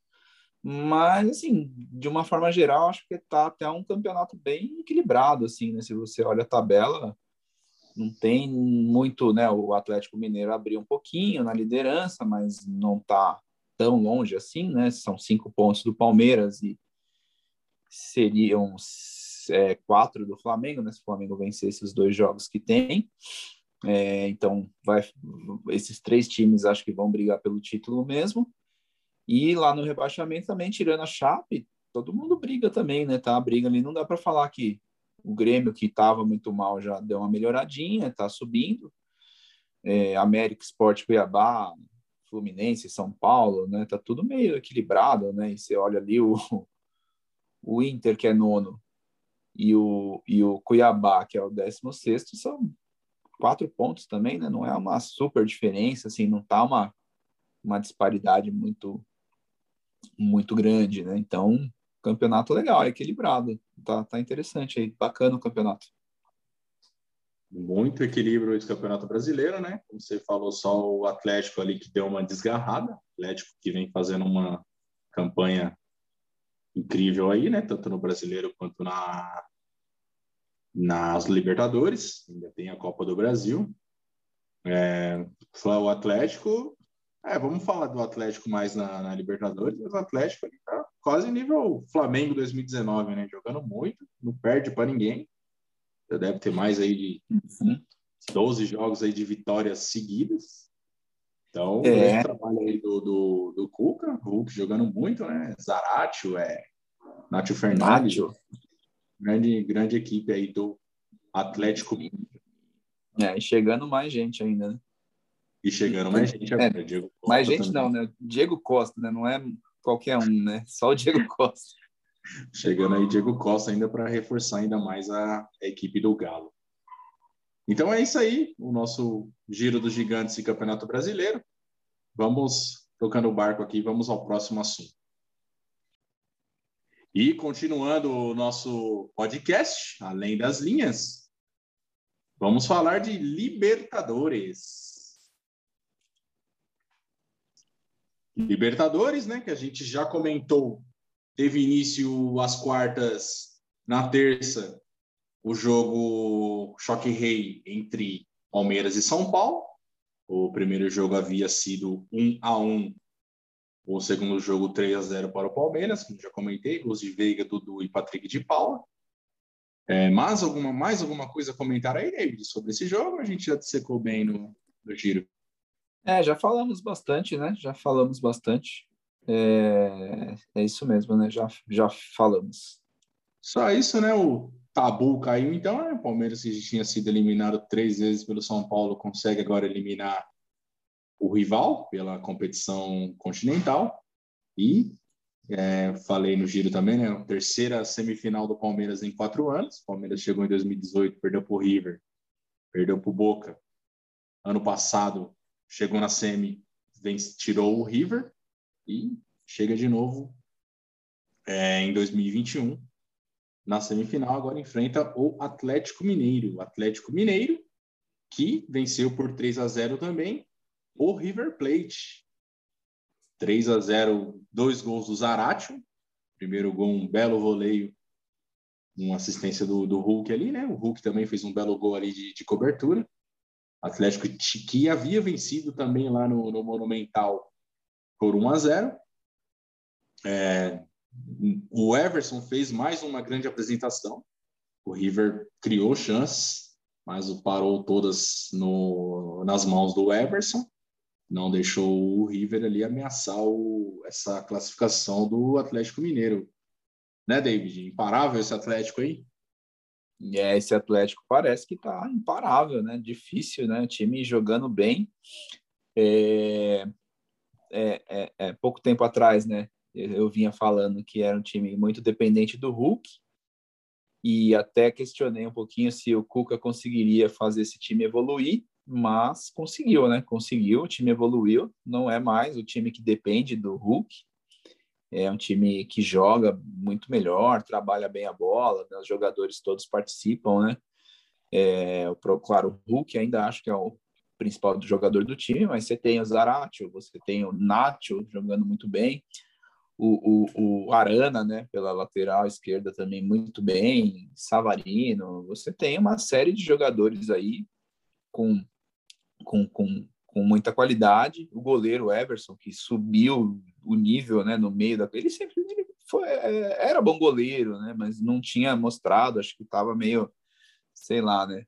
Mas, assim, de uma forma geral, acho que tá até um campeonato bem equilibrado, assim, né? Se você olha a tabela, não tem muito, né? O Atlético Mineiro abriu um pouquinho na liderança, mas não está tão longe assim, né? São cinco pontos do Palmeiras e seriam é, quatro do Flamengo, né? Se o Flamengo vencesse os dois jogos que tem. É, então, vai, esses três times acho que vão brigar pelo título mesmo. E lá no rebaixamento também, tirando a Chape, todo mundo briga também, né? Tá a briga ali, não dá para falar que o Grêmio, que estava muito mal, já deu uma melhoradinha, está subindo. É, América Esporte Cuiabá, Fluminense, São Paulo, né? Tá tudo meio equilibrado, né? E você olha ali o, o Inter, que é nono, e o, e o Cuiabá, que é o décimo sexto, são quatro pontos também, né? Não é uma super diferença, assim, não tá uma, uma disparidade muito muito grande, né? Então, campeonato legal, é equilibrado. Tá, tá interessante aí, bacana o campeonato. Muito equilíbrio esse campeonato brasileiro, né? Como você falou, só o Atlético ali que deu uma desgarrada. Atlético que vem fazendo uma campanha incrível aí, né? Tanto no brasileiro quanto na nas Libertadores. Ainda tem a Copa do Brasil. É, o Atlético. É, vamos falar do Atlético mais na, na Libertadores, mas o Atlético ali tá quase nível Flamengo 2019, né? Jogando muito, não perde para ninguém. Já deve ter mais aí de 12 jogos aí de vitórias seguidas. Então, é. o trabalho aí do, do, do Cuca, Hulk jogando muito, né? Zaratio, é, Nátio Fernandes. Grande, grande equipe aí do Atlético É, e chegando mais gente ainda, né? E chegando mais gente agora, é, Diego Costa Mais gente também. não, né? Diego Costa, né? Não é qualquer um, né? [LAUGHS] Só o Diego Costa. Chegando aí Diego Costa ainda para reforçar ainda mais a, equipe do Galo. Então é isso aí, o nosso giro dos gigantes e Campeonato Brasileiro. Vamos tocando o barco aqui, vamos ao próximo assunto. E continuando o nosso podcast, além das linhas, vamos falar de Libertadores. Libertadores, né? Que a gente já comentou, teve início às quartas na terça, o jogo Choque Rei entre Palmeiras e São Paulo. O primeiro jogo havia sido 1 a 1 o segundo jogo 3 a 0 para o Palmeiras, como já comentei, gols de Veiga, Dudu e Patrick de Paula. É, mais, alguma, mais alguma coisa a comentar aí, David, sobre esse jogo? A gente já secou bem no, no giro. É, já falamos bastante, né? Já falamos bastante. É, é isso mesmo, né? Já, já falamos. Só isso, né? O tabu caiu, então, né? O Palmeiras, que tinha sido eliminado três vezes pelo São Paulo, consegue agora eliminar o rival pela competição continental. E é, falei no giro também, né? terceira semifinal do Palmeiras em quatro anos. O Palmeiras chegou em 2018, perdeu para o River, perdeu para o Boca. Ano passado chegou na semi, tirou o River e chega de novo é, em 2021 na semifinal. Agora enfrenta o Atlético Mineiro. O Atlético Mineiro que venceu por 3 a 0 também o River Plate. 3 a 0, dois gols do Zaratio. Primeiro gol, um belo voleio, uma assistência do, do Hulk ali, né? O Hulk também fez um belo gol ali de, de cobertura. Atlético que havia vencido também lá no, no Monumental por 1 a 0. É, o Everson fez mais uma grande apresentação. O River criou chances, mas parou todas no, nas mãos do Everson, não deixou o River ali ameaçar o, essa classificação do Atlético Mineiro. Né, David? Imparável esse Atlético aí? É, esse Atlético parece que está imparável, né? Difícil, né? O time jogando bem. É, é, é, é, pouco tempo atrás, né? Eu vinha falando que era um time muito dependente do Hulk e até questionei um pouquinho se o Cuca conseguiria fazer esse time evoluir, mas conseguiu, né? Conseguiu, o time evoluiu, não é mais o time que depende do Hulk, é um time que joga muito melhor, trabalha bem a bola, né? os jogadores todos participam, né? É, claro, o Hulk ainda acho que é o principal jogador do time, mas você tem o Zaratio, você tem o Nacho jogando muito bem, o, o, o, Arana, né, pela lateral esquerda também muito bem, Savarino, você tem uma série de jogadores aí com, com, com, com muita qualidade, o goleiro Everson, que subiu o nível, né, no meio da... Ele sempre ele foi, é, era bom goleiro, né, mas não tinha mostrado, acho que estava meio, sei lá, né,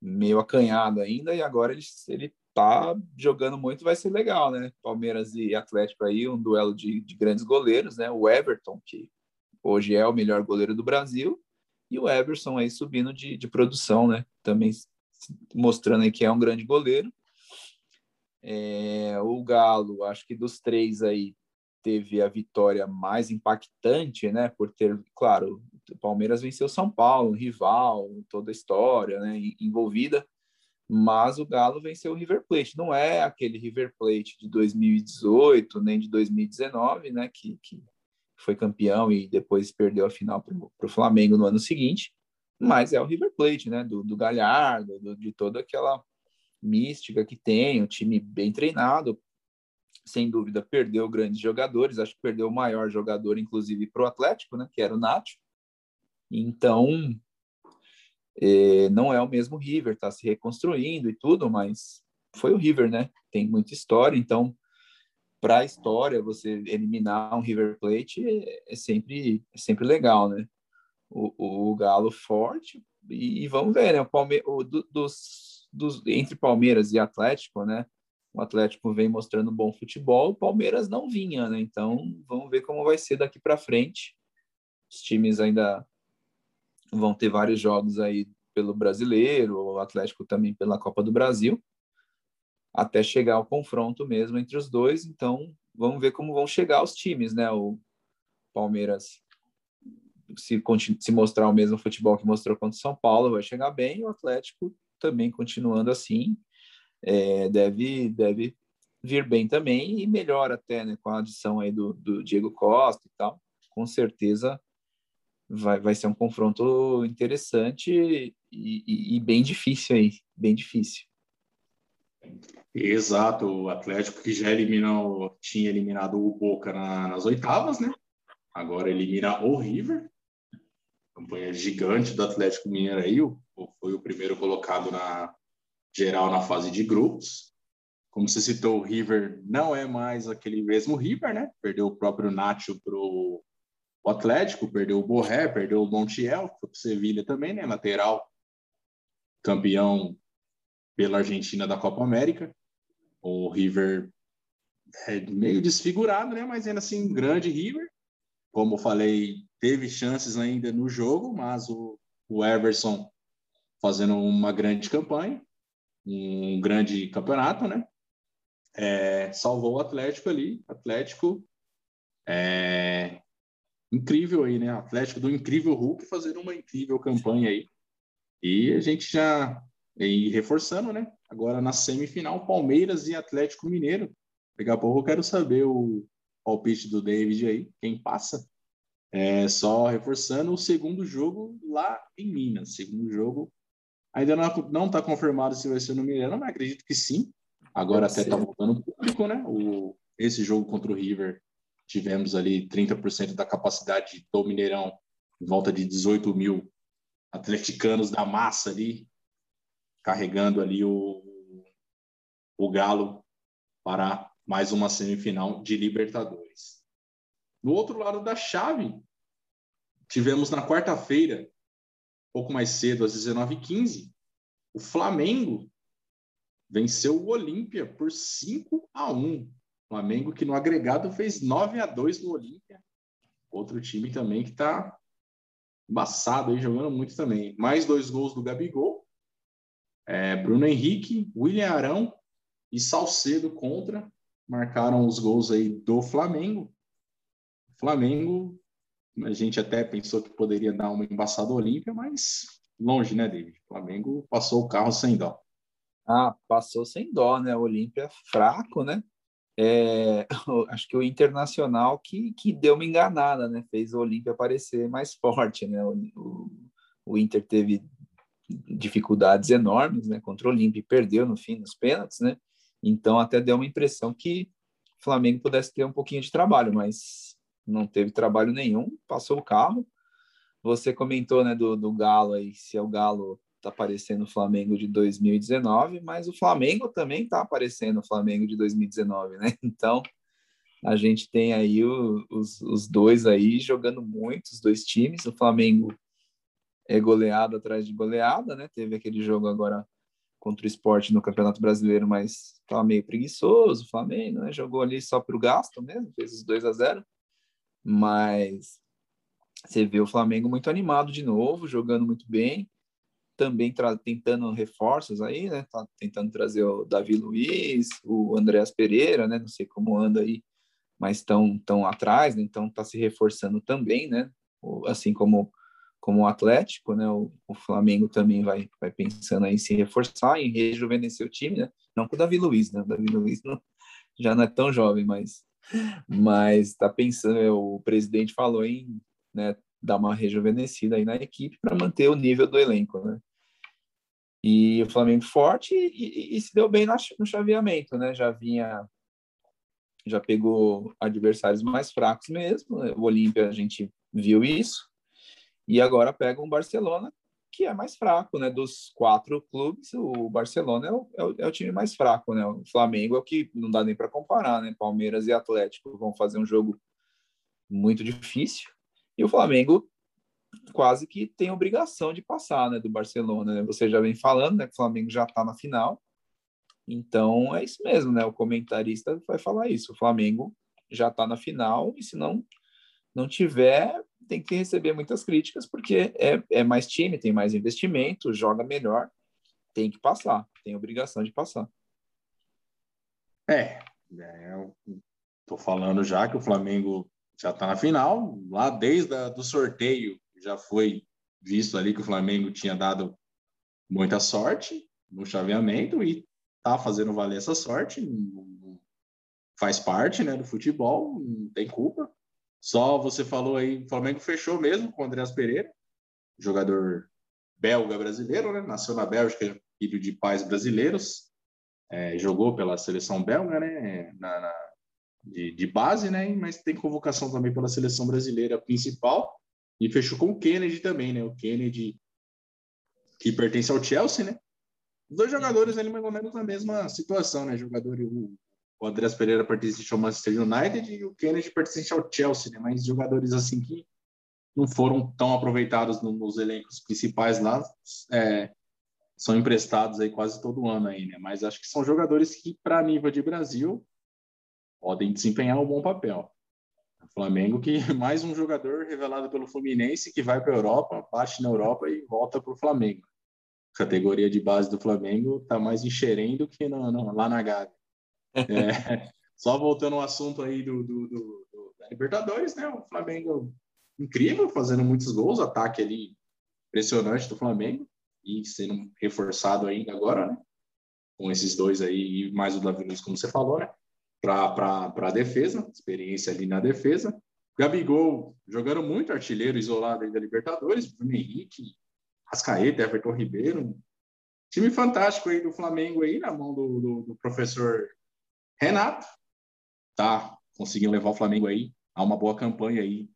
meio acanhado ainda, e agora ele, ele tá jogando muito, vai ser legal, né? Palmeiras e Atlético aí, um duelo de, de grandes goleiros, né? O Everton, que hoje é o melhor goleiro do Brasil, e o Everson aí subindo de, de produção, né? Também mostrando aí que é um grande goleiro. É, o Galo, acho que dos três aí, teve a vitória mais impactante, né? Por ter, claro, o Palmeiras venceu São Paulo, um rival, toda a história, né? Envolvida mas o Galo venceu o River Plate. Não é aquele River Plate de 2018 nem de 2019, né, que, que foi campeão e depois perdeu a final para o Flamengo no ano seguinte, mas é o River Plate, né, do, do Galhardo, do, de toda aquela mística que tem, um time bem treinado, sem dúvida perdeu grandes jogadores, acho que perdeu o maior jogador, inclusive, para o Atlético, né, que era o Nacho. Então, é, não é o mesmo River, está se reconstruindo e tudo, mas foi o River, né? Tem muita história, então para a história você eliminar um River Plate é, é, sempre é sempre legal, né? O, o Galo forte e, e, vamos ver, né? O Palme o, do, dos, dos entre Palmeiras e Atlético, né? O Atlético vem mostrando bom futebol, o Palmeiras não vinha, né? Então vamos ver como vai ser daqui para frente. Os times ainda vão ter vários jogos aí pelo Brasileiro, o Atlético também pela Copa do Brasil, até chegar ao confronto mesmo entre os dois. Então, vamos ver como vão chegar os times, né? O Palmeiras, se, se mostrar o mesmo futebol que mostrou contra o São Paulo, vai chegar bem. O Atlético também continuando assim, é, deve, deve vir bem também e melhor até, né? Com a adição aí do, do Diego Costa e tal. Com certeza vai, vai ser um confronto interessante e, e, e bem difícil aí, bem difícil. Exato, o Atlético que já eliminou, tinha eliminado o Boca na, nas oitavas, né? Agora elimina o River, campanha gigante do Atlético Mineiro aí, o, foi o primeiro colocado na geral na fase de grupos. Como você citou, o River não é mais aquele mesmo River, né? Perdeu o próprio Nacho pro o Atlético perdeu o Borré, perdeu o Montiel, foi para o Sevilha também, né? Lateral, campeão pela Argentina da Copa América. O River é meio desfigurado, né? Mas ainda assim, grande River. Como falei, teve chances ainda no jogo, mas o, o Everson fazendo uma grande campanha, um grande campeonato, né? É, salvou o Atlético ali. Atlético é, incrível aí, né? Atlético do incrível Hulk fazendo uma incrível campanha aí. E a gente já e reforçando, né? Agora na semifinal, Palmeiras e Atlético Mineiro. Daqui a pouco eu quero saber o palpite do David aí, quem passa. É, só reforçando o segundo jogo lá em Minas. Segundo jogo, ainda não está confirmado se vai ser no Mineirão, mas acredito que sim. Agora Deve até está voltando público, né? O, esse jogo contra o River tivemos ali 30% da capacidade do Mineirão, em volta de 18 mil atleticanos da massa ali, carregando ali o, o Galo para mais uma semifinal de Libertadores. No outro lado da chave, tivemos na quarta-feira, pouco mais cedo, às 19h15, o Flamengo venceu o Olímpia por 5 a 1. Flamengo que no agregado fez 9 a 2 no Olímpia. Outro time também que está embaçado aí, jogando muito também. Mais dois gols do Gabigol. É, Bruno Henrique, William Arão e Salcedo contra. Marcaram os gols aí do Flamengo. Flamengo, a gente até pensou que poderia dar uma embaçada Olímpia, mas longe, né, David? O Flamengo passou o carro sem dó. Ah, passou sem dó, né? O Olímpia fraco, né? É, [LAUGHS] acho que o Internacional que, que deu uma enganada, né? Fez o Olímpia parecer mais forte, né? O, o, o, Inter teve dificuldades enormes, né? Contra o Olímpia e perdeu no fim nos pênaltis, né? Então até deu uma impressão que o Flamengo pudesse ter um pouquinho de trabalho, mas não teve trabalho nenhum, passou o carro. Você comentou, né, do, do Galo aí, se é o Galo tá aparecendo o Flamengo de 2019, mas o Flamengo também tá aparecendo o Flamengo de 2019, né? [LAUGHS] Então, a gente tem aí o, os, os dois aí jogando muito, os dois times. O Flamengo é goleada atrás de goleada, né? Teve aquele jogo agora contra o esporte no Campeonato Brasileiro, mas estava meio preguiçoso o Flamengo, né? Jogou ali só para o gasto mesmo, fez os 2 a 0 mas você vê o Flamengo muito animado de novo, jogando muito bem, também tentando reforços aí, né? Tá tentando trazer o Davi Luiz, o Andréas Pereira, né? Não sei como anda aí, mas estão tão atrás, né? Então tá se reforçando também, né? Assim como como o Atlético, né? O, o, Flamengo também vai, vai pensando aí em se reforçar, em rejuvenescer o time, né? Não com o Davi Luiz, né? O Davi Luiz não, já não é tão jovem, mas mas está pensando, o presidente falou em né, dar uma rejuvenescida aí na equipe para manter o nível do elenco, né? E o Flamengo forte e, e, e se deu bem no chaveamento, né? Já vinha, já pegou adversários mais fracos mesmo. Né? O Olímpia a gente viu isso e agora pega um Barcelona que é mais fraco, né? Dos quatro clubes, o Barcelona é o, é o, é o time mais fraco, né? O Flamengo é o que não dá nem para comparar, né? Palmeiras e Atlético vão fazer um jogo muito difícil e o Flamengo quase que tem obrigação de passar, né? Do Barcelona, né? Você já vem falando, né? Que o Flamengo já está na final, então é isso mesmo, né? O comentarista vai falar isso. O Flamengo já está na final e se não não tiver tem que receber muitas críticas, porque é, é mais time, tem mais investimento, joga melhor, tem que passar, tem obrigação de passar. É, é tô falando já que o Flamengo já está na final, lá desde o do sorteio já foi visto ali que o Flamengo tinha dado muita sorte no chaveamento e tá fazendo valer essa sorte, faz parte, né, do futebol, não tem culpa. Só você falou aí, o Flamengo fechou mesmo com o Andreas Pereira, jogador belga brasileiro, né? Nasceu na Bélgica, filho de pais brasileiros, é, jogou pela seleção belga, né? Na, na, de, de, base, né? Mas tem convocação também pela seleção brasileira principal e fechou com o Kennedy também, né? O Kennedy que pertence ao Chelsea, né? Os dois jogadores ali mais ou menos na mesma situação, né? Jogador, o o Andrés Pereira pertence ao Manchester United e o Kennedy pertence ao Chelsea, né? Mas jogadores assim que não foram tão aproveitados nos elencos principais lá, é, são emprestados aí quase todo ano aí, né? Mas acho que são jogadores que, para nível de Brasil, podem desempenhar um bom papel. O Flamengo que [LAUGHS] mais um jogador revelado pelo Fluminense que vai para a Europa, bate na Europa e volta para o Flamengo. A categoria de base do Flamengo está mais enxerendo do que no, no, lá na Gávea. É, só voltando ao assunto aí do, do, do, do, da Libertadores, né? O Flamengo incrível, fazendo muitos gols, ataque ali impressionante do Flamengo e sendo reforçado ainda agora, né? Com esses dois aí e mais o Davi Luiz, como você falou, né? Para a defesa, experiência ali na defesa. Gabigol jogando muito artilheiro isolado aí da Libertadores, Bruno Henrique, Rascaeta, Everton Ribeiro. Time fantástico aí do Flamengo aí na mão do, do, do professor Renato tá? Conseguindo levar o Flamengo aí a uma boa campanha aí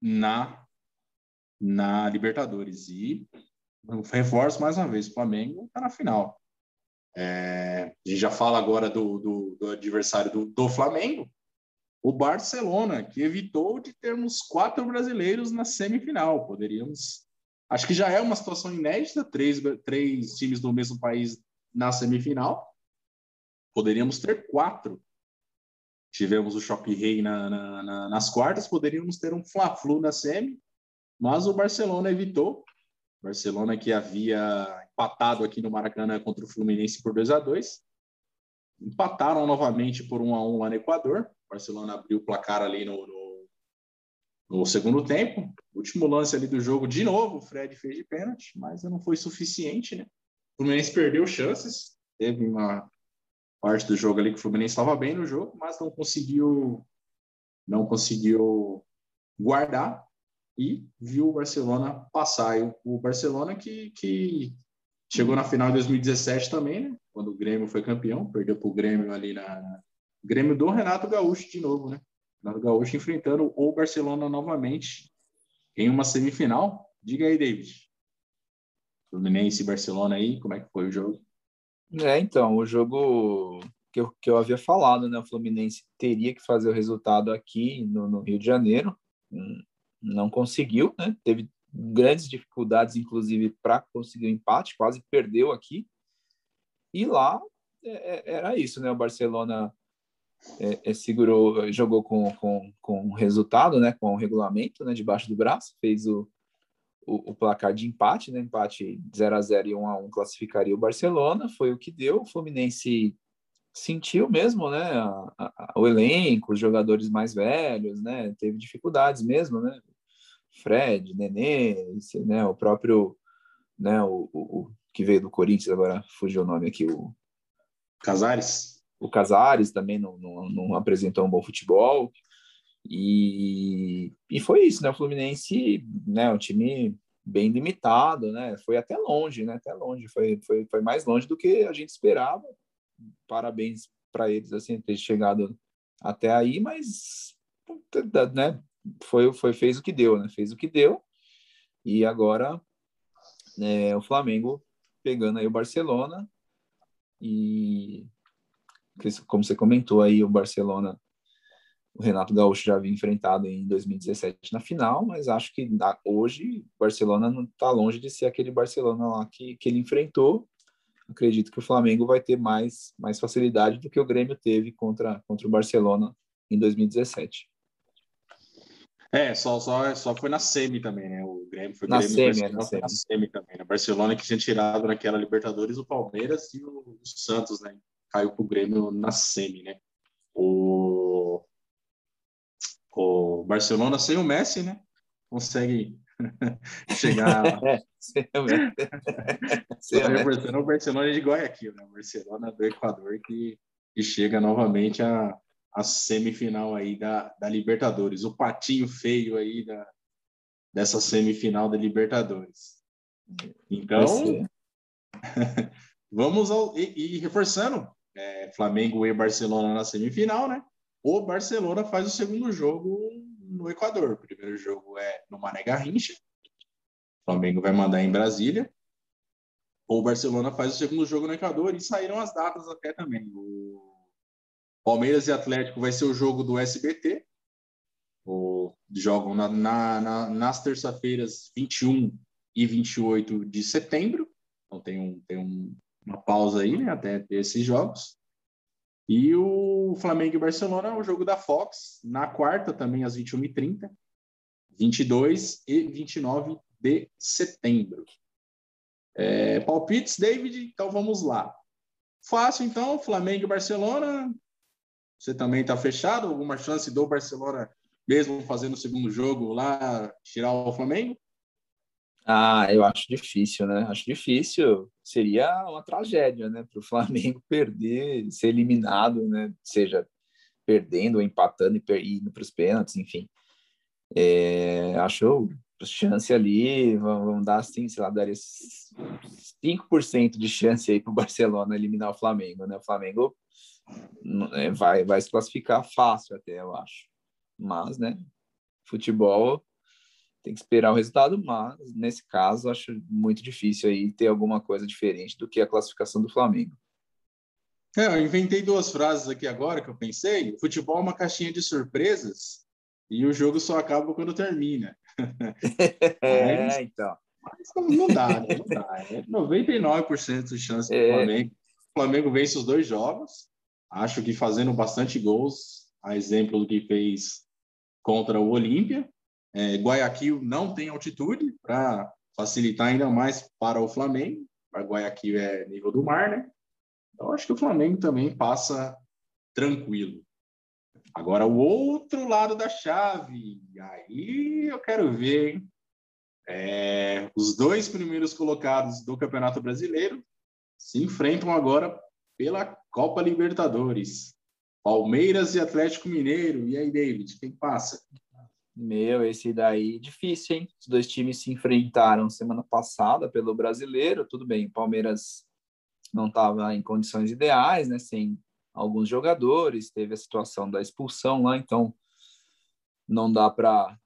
na na Libertadores. E reforço mais uma vez o Flamengo está na final. É, a gente já fala agora do, do, do adversário do, do, Flamengo o Barcelona que evitou de termos quatro brasileiros na semifinal. Poderíamos Acho que já é uma situação inédita, três, três times do mesmo país na semifinal. Poderíamos ter quatro. Tivemos o Choque Rei na, na, na, nas quartas, poderíamos ter um Fla-Flu na semi, mas o Barcelona evitou. Barcelona que havia empatado aqui no Maracanã contra o Fluminense por 2 a 2 Empataram novamente por 1 a 1 lá no Equador. O Barcelona abriu o placar ali no, no, no segundo tempo. Último lance ali do jogo, de novo, o Fred fez de pênalti, mas não foi suficiente, né? O Fluminense perdeu chances, teve uma parte do jogo ali que o Fluminense estava bem no jogo, mas não conseguiu não conseguiu guardar e viu o Barcelona passar. E o Barcelona que, que chegou na final de 2017 também, né? quando o Grêmio foi campeão, perdeu para o Grêmio ali na. Grêmio do Renato Gaúcho de novo, né? Renato Gaúcho enfrentando o Barcelona novamente em uma semifinal. Diga aí, David. Fluminense e Barcelona aí, como é que foi o jogo? É, então, o jogo que eu, que eu havia falado, né? O Fluminense teria que fazer o resultado aqui no, no Rio de Janeiro, hum, não conseguiu, né? Teve grandes dificuldades, inclusive, para conseguir o um empate, quase perdeu aqui. E lá é, é, era isso, né? O Barcelona é, é, segurou, jogou com, com, com resultado, né? Com o regulamento, né? Debaixo do braço, fez o, o, o, placar de empate, né? Empate 0 a 0 e 1 a 1 classificaria o Barcelona, foi o que deu. O Fluminense sentiu mesmo, né? A, a, o elenco, os jogadores mais velhos, né? Teve dificuldades mesmo, né? Fred, Nenê, esse, né? O próprio, né? O, o, o, que veio do Corinthians agora fugiu o nome aqui, o Casares. O Casares também não, não, não apresentou um bom futebol. E, e foi isso, né? O Fluminense, né? Um time bem limitado, né? Foi até longe, né? Até longe, foi, foi, foi mais longe do que a gente esperava. Parabéns para eles, assim, ter chegado até aí, mas, né? Foi, foi, fez o que deu, né? Fez o que deu. E agora, né, o Flamengo pegando aí o Barcelona e como você comentou aí, o Barcelona o Renato Gaúcho já havia enfrentado em 2017 na final, mas acho que hoje o Barcelona não está longe de ser aquele Barcelona lá que, que ele enfrentou. Acredito que o Flamengo vai ter mais, mais facilidade do que o Grêmio teve contra, contra o Barcelona em 2017. É, só, só, só foi na semi também, né? O Grêmio foi na Grêmio semi, é, na, semi. na semi também. Né? Barcelona que tinha tirado naquela Libertadores o Palmeiras e o, o Santos, né? Caiu pro Grêmio na semi, né? O o Barcelona sem o Messi, né? Consegue [LAUGHS] chegar. [LAUGHS] é, sem o Messi. [LAUGHS] o Barcelona de Guayaquil, né? O Barcelona do Equador que, que chega novamente a, a semifinal aí da, da Libertadores. O patinho feio aí da, dessa semifinal da Libertadores. Então, vamos ao. E, e reforçando, é, Flamengo e Barcelona na semifinal, né? O Barcelona faz o segundo jogo no Equador. O primeiro jogo é no Mané Garrincha. O Flamengo vai mandar em Brasília. O Barcelona faz o segundo jogo no Equador e saíram as datas até também. O Palmeiras e Atlético vai ser o jogo do SBT. O, jogam na, na, na, nas terça-feiras 21 e 28 de setembro. Então tem, um, tem um, uma pausa aí né, até esses jogos. E o Flamengo e Barcelona, o jogo da Fox, na quarta também, às 21h30, 22 e 29 de setembro. É, palpites, David? Então vamos lá. Fácil, então, Flamengo e Barcelona. Você também está fechado? Alguma chance do Barcelona, mesmo fazendo o segundo jogo lá, tirar o Flamengo? Ah, eu acho difícil, né? Acho difícil. Seria uma tragédia, né? Para o Flamengo [LAUGHS] perder, ser eliminado, né? Seja perdendo ou empatando e indo para os pênaltis, enfim. É, acho chance ali, vamos dar assim, sei lá, daria 5% de chance aí para o Barcelona eliminar o Flamengo, né? O Flamengo é, vai, vai se classificar fácil até, eu acho. Mas, né? Futebol tem que esperar o resultado, mas nesse caso acho muito difícil aí ter alguma coisa diferente do que a classificação do Flamengo. É, eu inventei duas frases aqui agora que eu pensei. Futebol é uma caixinha de surpresas e o jogo só acaba quando termina. [LAUGHS] é, mas, então. Mas não dá, né? Não dá. É 99% de chance é. do Flamengo. O Flamengo vence os dois jogos. Acho que fazendo bastante gols, a exemplo do que fez contra o Olímpia. É, Guayaquil não tem altitude para facilitar ainda mais para o Flamengo. A Guayaquil é nível do mar, né? Então, acho que o Flamengo também passa tranquilo. Agora, o outro lado da chave, aí eu quero ver, hein? É, os dois primeiros colocados do Campeonato Brasileiro se enfrentam agora pela Copa Libertadores. Palmeiras e Atlético Mineiro. E aí, David, quem passa? Meu, esse daí difícil, hein? Os dois times se enfrentaram semana passada pelo Brasileiro. Tudo bem, o Palmeiras não estava em condições ideais, né? Sem alguns jogadores, teve a situação da expulsão lá, então não dá para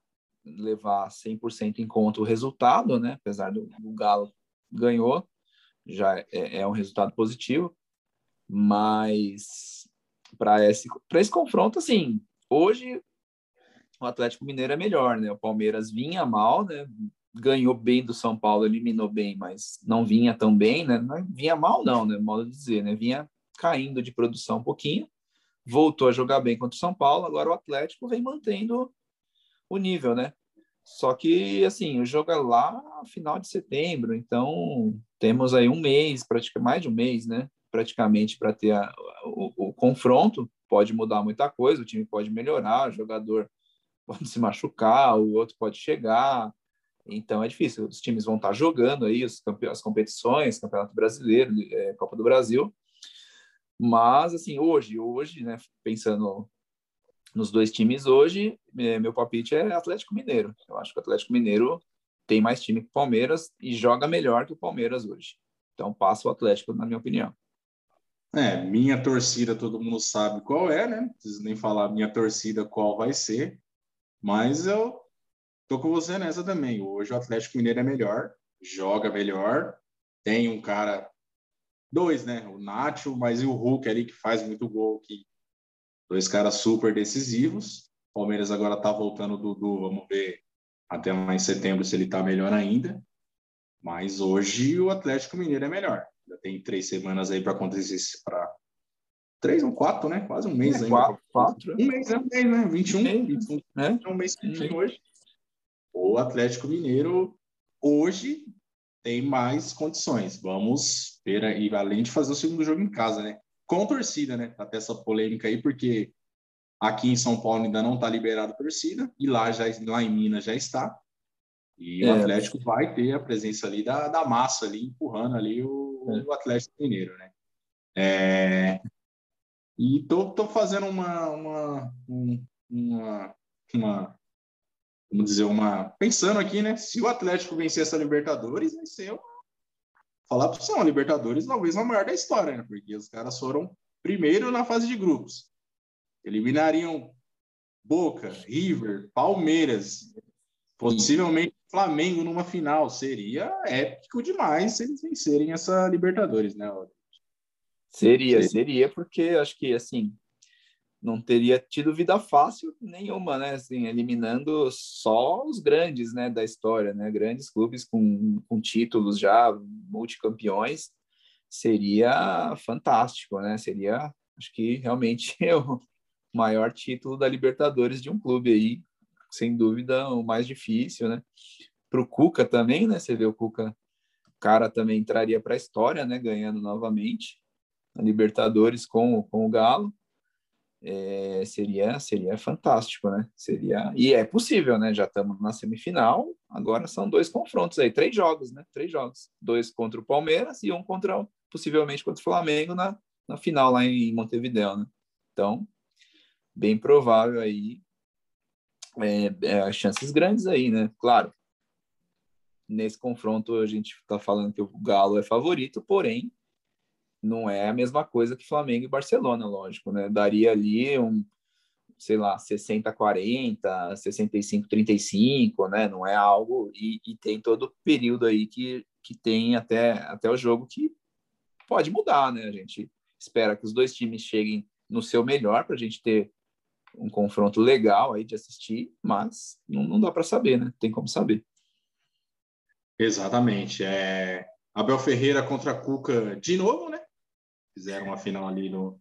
levar 100% em conta o resultado, né? Apesar do, Galo ganhou, já é, é, um resultado positivo, mas para esse, esse confronto, assim, hoje o Atlético Mineiro é melhor, né? O Palmeiras vinha mal, né? Ganhou bem do São Paulo, eliminou bem, mas não vinha tão bem, né? Não vinha mal, não, né? Modo de dizer, né? Vinha caindo de produção um pouquinho, voltou a jogar bem contra o São Paulo, agora o Atlético vem mantendo o nível, né? Só que, assim, o jogo é lá final de setembro, então temos aí um mês, praticamente mais de um mês, né? Praticamente para ter a, o, o, confronto. Pode mudar muita coisa, o time pode melhorar, o jogador pode se machucar, o outro pode chegar. Então é difícil. Os times vão estar jogando aí os as competições, Campeonato Brasileiro, é, Copa do Brasil. Mas assim, hoje, hoje, né, pensando nos dois times hoje, é, meu palpite é Atlético Mineiro. Eu acho que o Atlético Mineiro tem mais time que o Palmeiras e joga melhor que o Palmeiras hoje. Então passa o Atlético, na minha opinião. É, minha torcida todo mundo sabe qual é, né? Não preciso nem falar minha torcida qual vai ser. Mas eu tô com você nessa também. Hoje o Atlético Mineiro é melhor, joga melhor, tem um cara, dois, né? O Nacho, mas e o Hulk ali que faz muito gol, que dois caras super decisivos. O Palmeiras agora tá voltando do vamos ver até mais setembro se ele tá melhor ainda. Mas hoje o Atlético Mineiro é melhor. Já tem três semanas aí para acontecer para três ou quatro, né? Quase um mês é, ainda. Quatro, quatro. Um mês, é um mês, né? 21, um mês, 21, né? é um mês que tem hoje. O Atlético Mineiro hoje tem mais condições. Vamos ver aí, além de fazer o segundo jogo em casa, né? Com torcida, né? Até essa polêmica aí, porque aqui em São Paulo ainda não está liberado torcida, e lá, já, lá em Minas já está. E é. o Atlético vai ter a presença ali da, da massa ali, empurrando ali o, é. o Atlético Mineiro, né? É, e tô, tô fazendo uma, uma, uma, uma, vamos dizer, uma, pensando aqui, né? Se o Atlético vencer essa Libertadores, vai ser, falar para você, uma Libertadores talvez a maior da história, né? Porque os caras foram primeiro na fase de grupos. Eliminariam Boca, River, Palmeiras, possivelmente Flamengo numa final. Seria épico demais se eles vencerem essa Libertadores, né? Seria, seria, porque acho que assim não teria tido vida fácil nenhuma, né? Assim, eliminando só os grandes, né, da história, né? Grandes clubes com, com títulos já multicampeões seria fantástico, né? Seria, acho que realmente [LAUGHS] o maior título da Libertadores de um clube aí, sem dúvida o mais difícil, né? Para o Cuca também, né? Você vê o Cuca, o cara também entraria para a história, né? Ganhando novamente na Libertadores com, com o Galo, é, seria seria fantástico, né? Seria e é possível, né? Já estamos na semifinal. Agora são dois confrontos aí, três jogos, né? Três jogos, dois contra o Palmeiras e um contra possivelmente contra o Flamengo na, na final lá em Montevideo, né? Então, bem provável aí é, é, chances grandes aí, né? Claro, nesse confronto a gente está falando que o Galo é favorito, porém não é a mesma coisa que Flamengo e Barcelona, lógico, né? Daria ali um, sei lá, 60-40, 65-35, né? Não é algo. E, e, tem todo o período aí que, que tem até, até o jogo que pode mudar, né? A gente espera que os dois times cheguem no seu melhor para a gente ter um confronto legal aí de assistir, mas não, não dá para saber, né? Tem como saber. Exatamente. É... Abel Ferreira contra Cuca de novo, né? Fizeram uma final ali no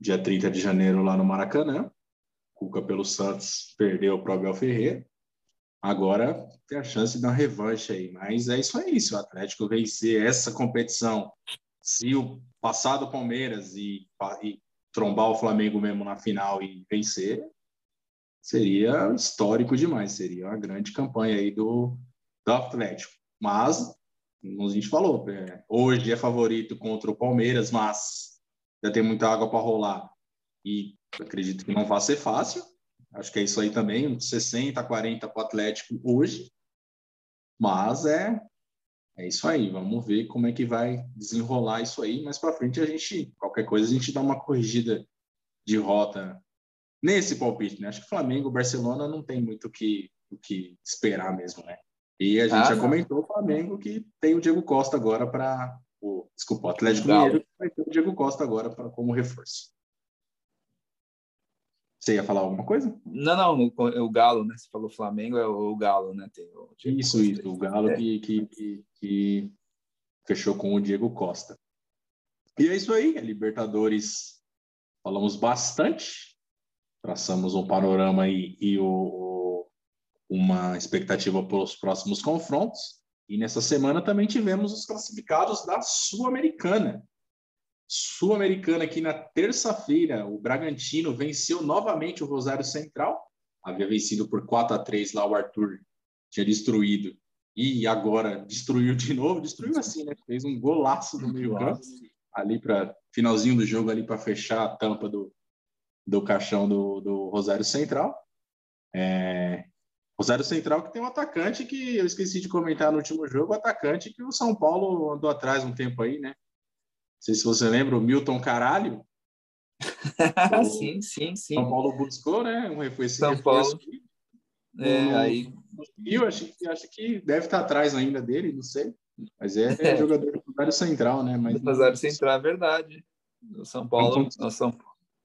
dia 30 de janeiro lá no Maracanã. Cuca pelo Santos perdeu para o Abel Ferreira. Agora tem a chance de dar revanche aí. Mas é isso aí. Se o Atlético vencer essa competição, se o passado Palmeiras e, e trombar o Flamengo mesmo na final e vencer, seria histórico demais. Seria uma grande campanha aí do, do Atlético. Mas, a gente falou, é, hoje é favorito contra o Palmeiras, mas já tem muita água para rolar. E acredito que não vai ser fácil. Acho que é isso aí também, 60, 40 para o Atlético hoje. Mas é, é isso aí. Vamos ver como é que vai desenrolar isso aí. Mais para frente a gente, qualquer coisa, a gente dá uma corrigida de rota nesse palpite. Né? Acho que Flamengo, Barcelona não tem muito o que, o que esperar mesmo, né? E a gente ah, já não. comentou o Flamengo que tem o Diego Costa agora para desculpa, o Atlético Mineiro vai ter o Diego Costa agora para como reforço. Você ia falar alguma coisa? Não, não, o, o Galo, né? Você falou Flamengo, é o, o Galo, né? Tem o isso, Costa isso, o Galo é. que, que, que, que, fechou com o Diego Costa. E é isso aí, a Libertadores falamos bastante, traçamos um panorama aí e o, uma expectativa para os próximos confrontos. E nessa semana também tivemos os classificados da Sul-Americana. Sul-Americana aqui na terça-feira, o Bragantino venceu novamente o Rosário Central. Havia vencido por 4 a 3 lá o Arthur tinha destruído e agora destruiu de novo, destruiu assim, né? Fez um golaço no meio-campo ali para finalzinho do jogo ali para fechar a tampa do, do caixão do, do Rosário Central. É, Rosário Central que tem um atacante que eu esqueci de comentar no último jogo, o atacante que o São Paulo andou atrás um tempo aí, né? Não sei se você lembra, o Milton Caralho. [LAUGHS] sim, sim, sim. São Paulo buscou, né? Um reforço. São Paulo. É, um, aí. Eu acho, acho que deve estar atrás ainda dele, não sei. Mas é, [LAUGHS] é jogador do Rosário Central, né? Mas do Rosário Central é verdade. O São Paulo, o São,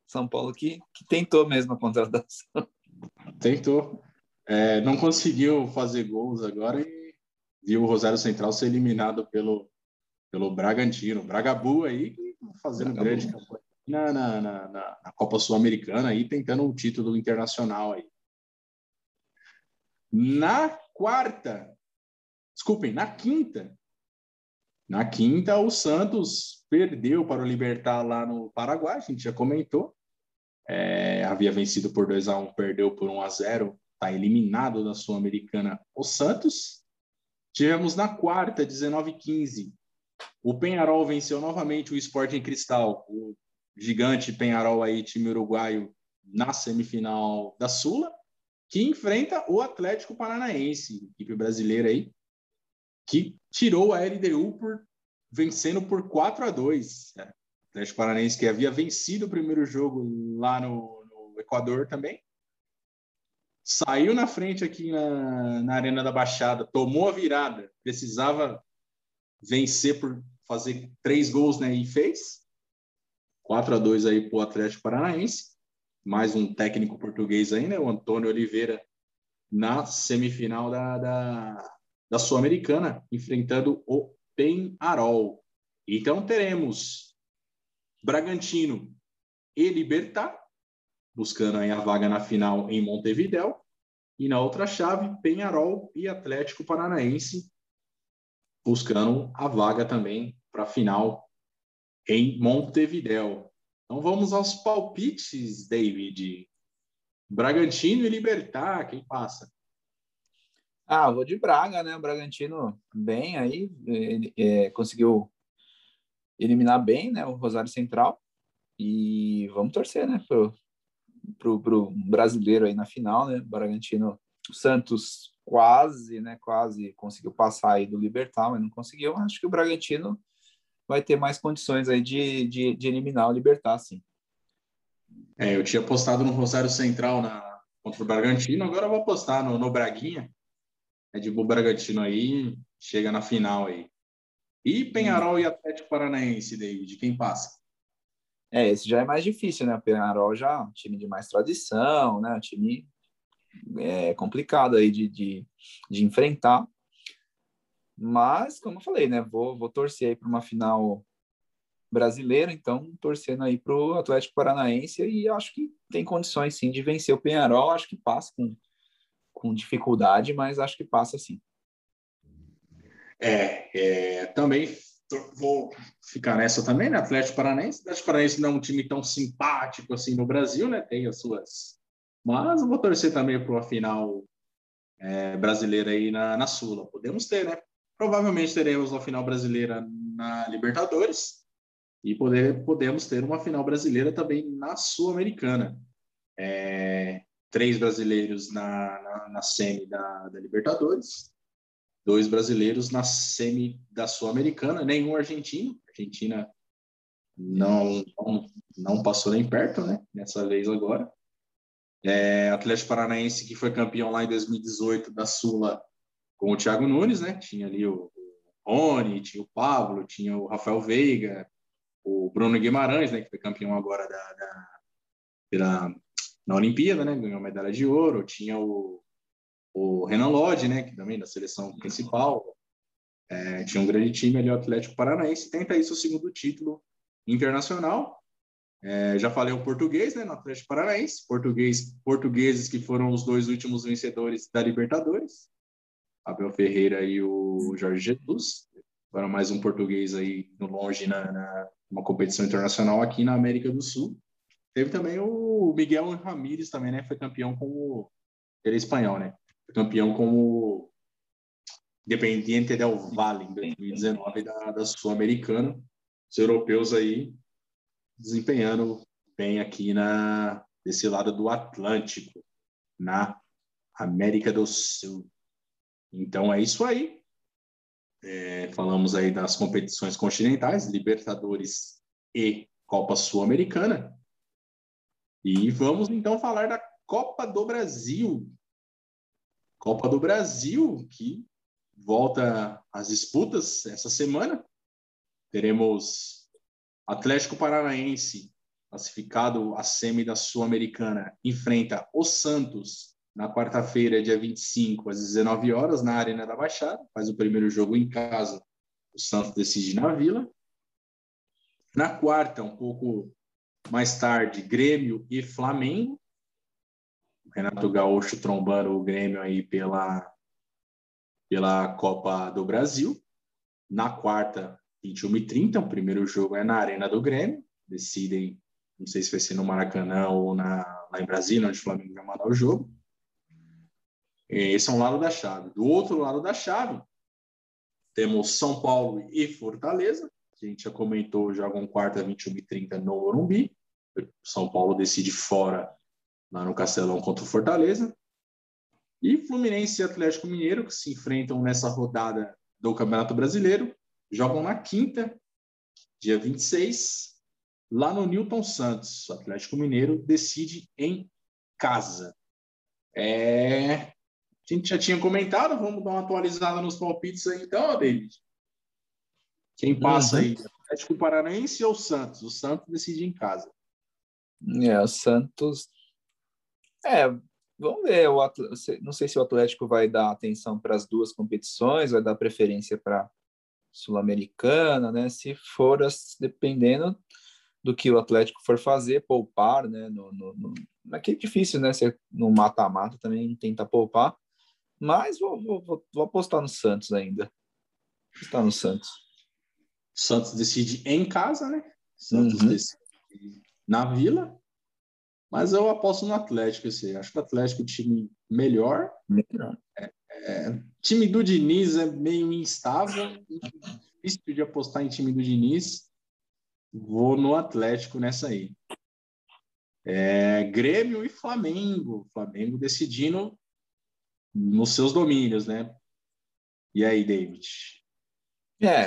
São Paulo que, que tentou mesmo a contratação. Tentou. É, não conseguiu fazer gols agora e viu o Rosário Central ser eliminado pelo pelo Bragantino. Bragabu aí fazendo Bragabu. grande campanha na, na, na, na Copa Sul-Americana aí, tentando um título internacional aí. Na quarta, desculpem, na quinta, na quinta o Santos perdeu para o Libertar lá no Paraguai, a gente já comentou. É, havia vencido por 2 a 1 perdeu por 1 a 0 está eliminado da Sul-Americana o Santos. Tivemos na quarta, 19 15, o Penharol venceu novamente o Sporting Cristal, o gigante Penharol aí, time uruguaio, na semifinal da Sula, que enfrenta o Atlético Paranaense, equipe brasileira aí, que tirou a LDU por vencendo por 4 a 2. É, Atlético Paranaense que havia vencido o primeiro jogo lá no, no Equador também. Saiu na frente aqui na, na Arena da Baixada, tomou a virada, precisava vencer por fazer três gols, né? E fez. 4 a 2 aí para o Atlético Paranaense. Mais um técnico português aí, né? O Antônio Oliveira, na semifinal da, da, da Sul-Americana, enfrentando o Penarol. Então teremos Bragantino e Libertar, buscando a vaga na final em Montevidéu. E na outra chave, Penharol e Atlético Paranaense, buscando a vaga também para a final em Montevidéu. Então vamos aos palpites, David. Bragantino e Libertar, quem passa? Ah, vou de Braga, né? O Bragantino bem aí, ele, é, conseguiu eliminar bem, né? O Rosário Central e vamos torcer, né? Pro, pro, pro brasileiro aí na final, né? Bragantino, Santos quase, né, quase conseguiu passar aí do Libertar, mas não conseguiu. Acho que o Bragantino vai ter mais condições aí de, de, de eliminar o Libertar, sim. É, eu tinha apostado no Rosário Central na, contra o Bragantino, agora eu vou apostar no, no Braguinha. É de Bull Bragantino aí, chega na final aí. E Penharol hum. e Atlético Paranaense, David, quem passa? É, esse já é mais difícil, né? O Penharol já é um time de mais tradição, né? Um time é complicado aí de, de, de enfrentar. Mas, como eu falei, né? Vou, vou torcer aí para uma final brasileira, então torcendo aí para o Atlético Paranaense e acho que tem condições sim de vencer o Penharol. Acho que passa com, com dificuldade, mas acho que passa sim. É, é também vou ficar nessa também, né? Atlético Paranaense. Atlético Paranaense não é um time tão simpático assim no Brasil, né? Tem as suas. Mas eu vou torcer também para uma final é, brasileira aí na, na Sula. Podemos ter, né? Provavelmente teremos uma final brasileira na Libertadores e poder, podemos ter uma final brasileira também na Sul-Americana. É, três brasileiros na, na, na semi da, da Libertadores dois brasileiros na semi da Sul-Americana, nenhum argentino. Argentina não, não, não, passou nem perto, né? Nessa vez agora. É, Atlético Paranaense, que foi campeão lá em 2018 da Sula com o Thiago Nunes, né? Tinha ali o, Rony, tinha o Pablo, tinha o Rafael Veiga, o Bruno Guimarães, né? Que foi campeão agora da, da na Olimpíada, né? Ganhou medalha de ouro. Tinha o o Renan Lodge, né, que também da seleção principal, é, tinha um grande time ali, o Atlético Paranaense, tenta isso o segundo título internacional. É, já falei o português, né, no Atlético Paranaense, português, portugueses que foram os dois últimos vencedores da Libertadores, Abel Ferreira e o Jorge Jesus. Agora mais um português aí no longe na, na uma competição internacional aqui na América do Sul. Teve também o Miguel Ramírez também, né, foi campeão com o ele é espanhol, né? Campeão como Independiente del Valle em 2019 da, da Sul-Americana. Os europeus aí desempenhando bem aqui na desse lado do Atlântico, na América do Sul. Então é isso aí. É, falamos aí das competições continentais, Libertadores e Copa Sul-Americana. E vamos então falar da Copa do Brasil, Copa do Brasil, que volta às disputas essa semana. Teremos Atlético Paranaense, classificado a semi da Sul-Americana, enfrenta o Santos na quarta-feira, dia 25, às 19 horas, na Arena da Baixada. Faz o primeiro jogo em casa. O Santos decide na Vila. Na quarta, um pouco mais tarde, Grêmio e Flamengo. Renato Gaúcho trombando o Grêmio aí pela, pela Copa do Brasil. Na quarta, 21h30, o primeiro jogo é na Arena do Grêmio. Decidem, não sei se vai ser no Maracanã ou na, lá em Brasília, onde o Flamengo vai mandar o jogo. Esse é um lado da chave. Do outro lado da chave, temos São Paulo e Fortaleza. A gente já comentou, jogam quarta, 21h30 no Morumbi. São Paulo decide fora lá no Castelão contra o Fortaleza. E Fluminense e Atlético Mineiro, que se enfrentam nessa rodada do Campeonato Brasileiro, jogam na quinta, dia 26, lá no Newton Santos. O Atlético Mineiro decide em casa. É... A gente já tinha comentado, vamos dar uma atualizada nos palpites aí então, David. Quem passa uhum. aí? Atlético Paranaense ou Santos? O Santos decide em casa. É, o Santos é, vamos ver. O Atlético, não sei se o Atlético vai dar atenção para as duas competições, vai dar preferência para Sul-Americana, né? Se for, dependendo do que o Atlético for fazer, poupar, né? No, no, no... Aqui é difícil, né? Ser no mata-mata também tenta poupar, mas vou, vou, vou apostar no Santos ainda. Está no Santos. Santos decide em casa, né? Santos uhum. decide na Vila. Mas eu aposto no Atlético esse. Acho que o Atlético é o time melhor. Melhor. É, é, time do Diniz é meio instável. Difícil de apostar em time do Diniz. Vou no Atlético nessa aí. É, Grêmio e Flamengo. Flamengo decidindo nos seus domínios, né? E aí, David? É.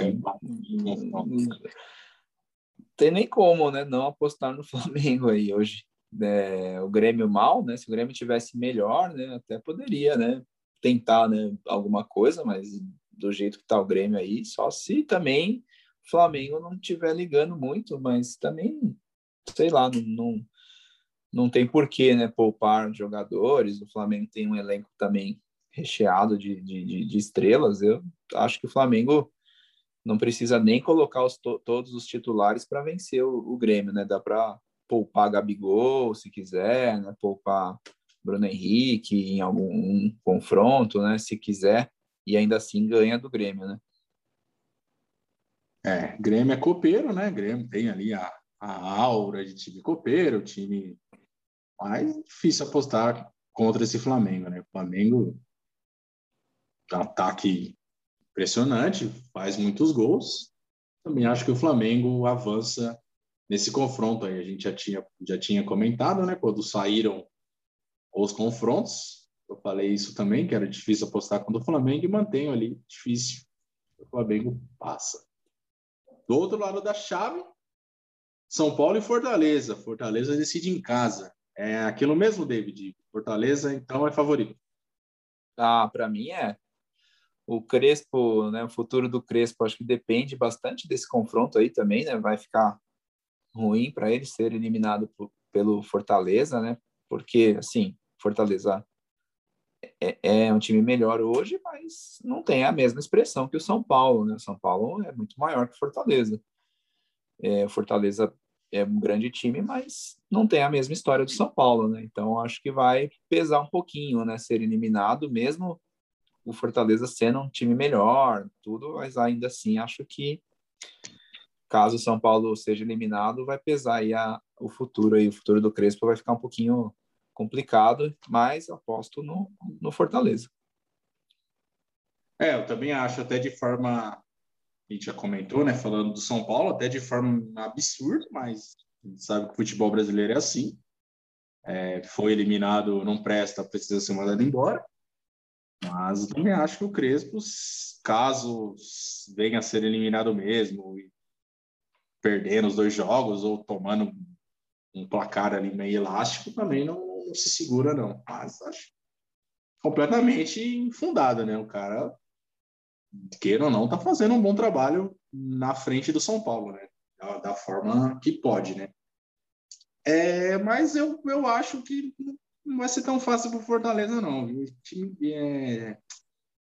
Tem nem como, né? Não apostar no Flamengo aí hoje é, o Grêmio mal, né? Se o Grêmio tivesse melhor, né? Até poderia, né? Tentar, né? Alguma coisa, mas do jeito que tá o Grêmio aí, só se também o Flamengo não estiver ligando muito, mas também, sei lá, não, não, não tem porquê, né? Poupar jogadores. O Flamengo tem um elenco também recheado de, de, de, de estrelas. Eu acho que o Flamengo não precisa nem colocar os, to, todos os titulares para vencer o, o, Grêmio, né? Dá para poupar Gabigol, se quiser, né? Poupar Bruno Henrique em algum um confronto, né? Se quiser, e ainda assim ganha do Grêmio, né? É, Grêmio é copeiro, né? Grêmio tem ali a, a aura de time copeiro, time mais difícil apostar contra esse Flamengo, né? O Flamengo ataque impressionante, faz muitos gols. Também acho que o Flamengo avança nesse confronto aí. A gente já tinha, já tinha comentado, né? Quando saíram os confrontos, eu falei isso também, que era difícil apostar contra o Flamengo e mantenho ali, difícil. O Flamengo passa. Do outro lado da chave, São Paulo e Fortaleza. Fortaleza decide em casa. É aquilo mesmo, David. Fortaleza, então, é favorito. Ah, para mim é o Crespo, né, o futuro do Crespo, acho que depende bastante desse confronto aí também, né? Vai ficar ruim para ele ser eliminado por, pelo Fortaleza, né? Porque assim, Fortaleza é, é, um time melhor hoje, mas não tem a mesma expressão que o São Paulo, né? O São Paulo é muito maior que o Fortaleza. É, o Fortaleza é um grande time, mas não tem a mesma história do São Paulo, né? Então acho que vai pesar um pouquinho, né? Ser eliminado, mesmo o Fortaleza sendo um time melhor, tudo, mas ainda assim acho que caso o São Paulo seja eliminado, vai pesar aí a, o futuro aí, o futuro do Crespo vai ficar um pouquinho complicado, mas aposto no, no Fortaleza. É, eu também acho, até de forma, a gente já comentou, né, falando do São Paulo, até de forma absurda, mas a gente sabe que o futebol brasileiro é assim. É, foi eliminado, não presta, precisa ser mandado embora. Mas eu também acho que o Crespo, caso venha a ser eliminado mesmo, perdendo os dois jogos ou tomando um placar ali meio elástico, também não, não se segura, não. Mas acho completamente infundada, né? O cara, queira ou não, tá fazendo um bom trabalho na frente do São Paulo, né? Da, da forma que pode, né? É, mas eu, eu acho que não vai ser tão fácil para Fortaleza, não. O time é...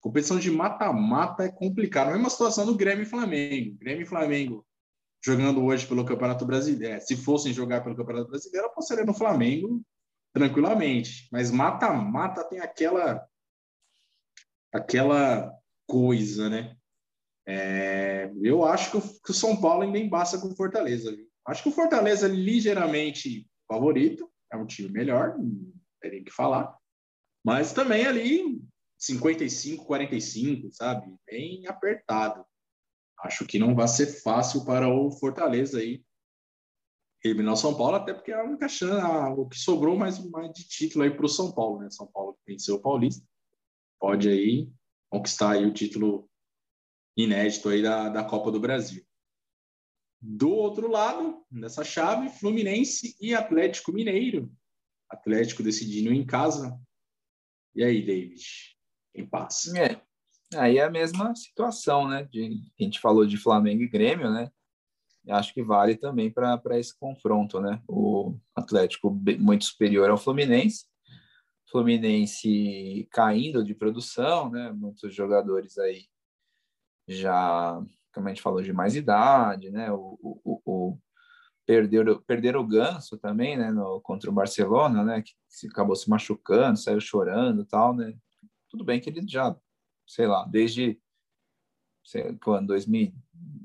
Competição de mata-mata é complicado. A mesma situação do Grêmio e Flamengo. Grêmio e Flamengo jogando hoje pelo Campeonato Brasileiro. É, se fossem jogar pelo Campeonato Brasileiro, apostaria no Flamengo tranquilamente. Mas mata-mata tem aquela aquela coisa, né? É, eu acho que o, São Paulo ainda embaça com o Fortaleza. Viu? Acho que o Fortaleza é ligeiramente favorito, é um time melhor, teria que falar. Mas também ali 55, 45, sabe? Bem apertado. Acho que não vai ser fácil para o Fortaleza aí eliminar o São Paulo, até porque é a única chance, o que sobrou mais, mais de título aí para o São Paulo, né? São Paulo venceu o Paulista, pode aí conquistar aí o título inédito aí da, da Copa do Brasil. Do outro lado, nessa chave, Fluminense e Atlético Mineiro. Atlético decidindo em casa. E aí, David? Quem passa? É, aí é a mesma situação, né? De, a gente falou de Flamengo e Grêmio, né? Acho que vale também para esse confronto, né? O Atlético muito superior ao Fluminense. Fluminense caindo de produção, né? Muitos jogadores aí já, como a gente falou, de mais idade, né? O, o, o, perderam, o Ganso também, né, no, contra o Barcelona, né, que acabou se machucando, saiu chorando tal, né. Tudo bem que ele já, sei lá, desde sei, quando 2000,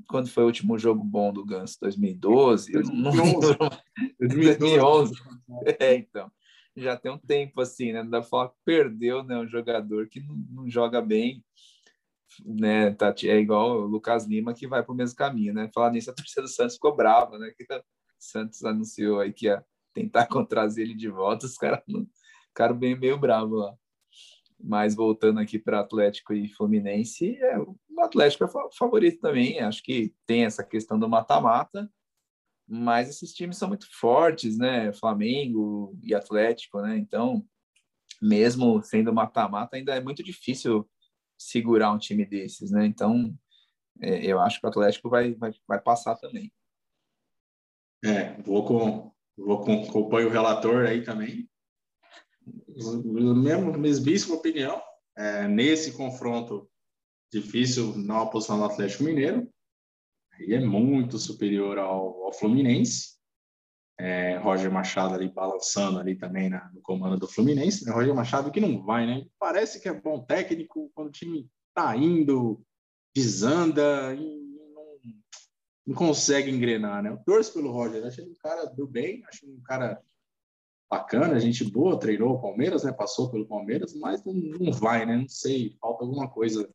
quando foi o último jogo bom do Ganso? 2012? 2011. 2011. É, então. Já tem um tempo assim, né? Não dá pra falar que perdeu, né? Um jogador que não, não joga bem, né? Tá, é igual o Lucas Lima que vai para o mesmo caminho, né? Falar nisso, a torcida do Santos ficou brava, né? Que Santos anunciou aí que ia tentar [LAUGHS] trazer ele de volta, os caras ficaram bem meio bravo lá. Mas voltando aqui para Atlético e Fluminense, é, o Atlético é favorito também. Acho que tem essa questão do mata-mata, mas esses times são muito fortes, né? Flamengo e Atlético, né? Então, mesmo sendo mata-mata, ainda é muito difícil segurar um time desses, né? Então, é, eu acho que o Atlético vai, vai, vai passar também. É, vou com, vou com, acompanho o relator aí também. Mesmo, mesmíssima opinião. É, nesse confronto, Difícil não apostar no Atlético Mineiro. Aí é muito superior ao, ao Fluminense. É, Roger Machado ali balançando ali também na, no comando do Fluminense. Né? Roger Machado que não vai, né? Parece que é bom técnico quando o time tá indo, desanda e não, consegue engrenar, né? Eu torço pelo Roger, acho ele um cara do bem, acho um cara bacana, gente boa, treinou o Palmeiras, né? Passou pelo Palmeiras, mas não, não vai, né? Não sei, falta alguma coisa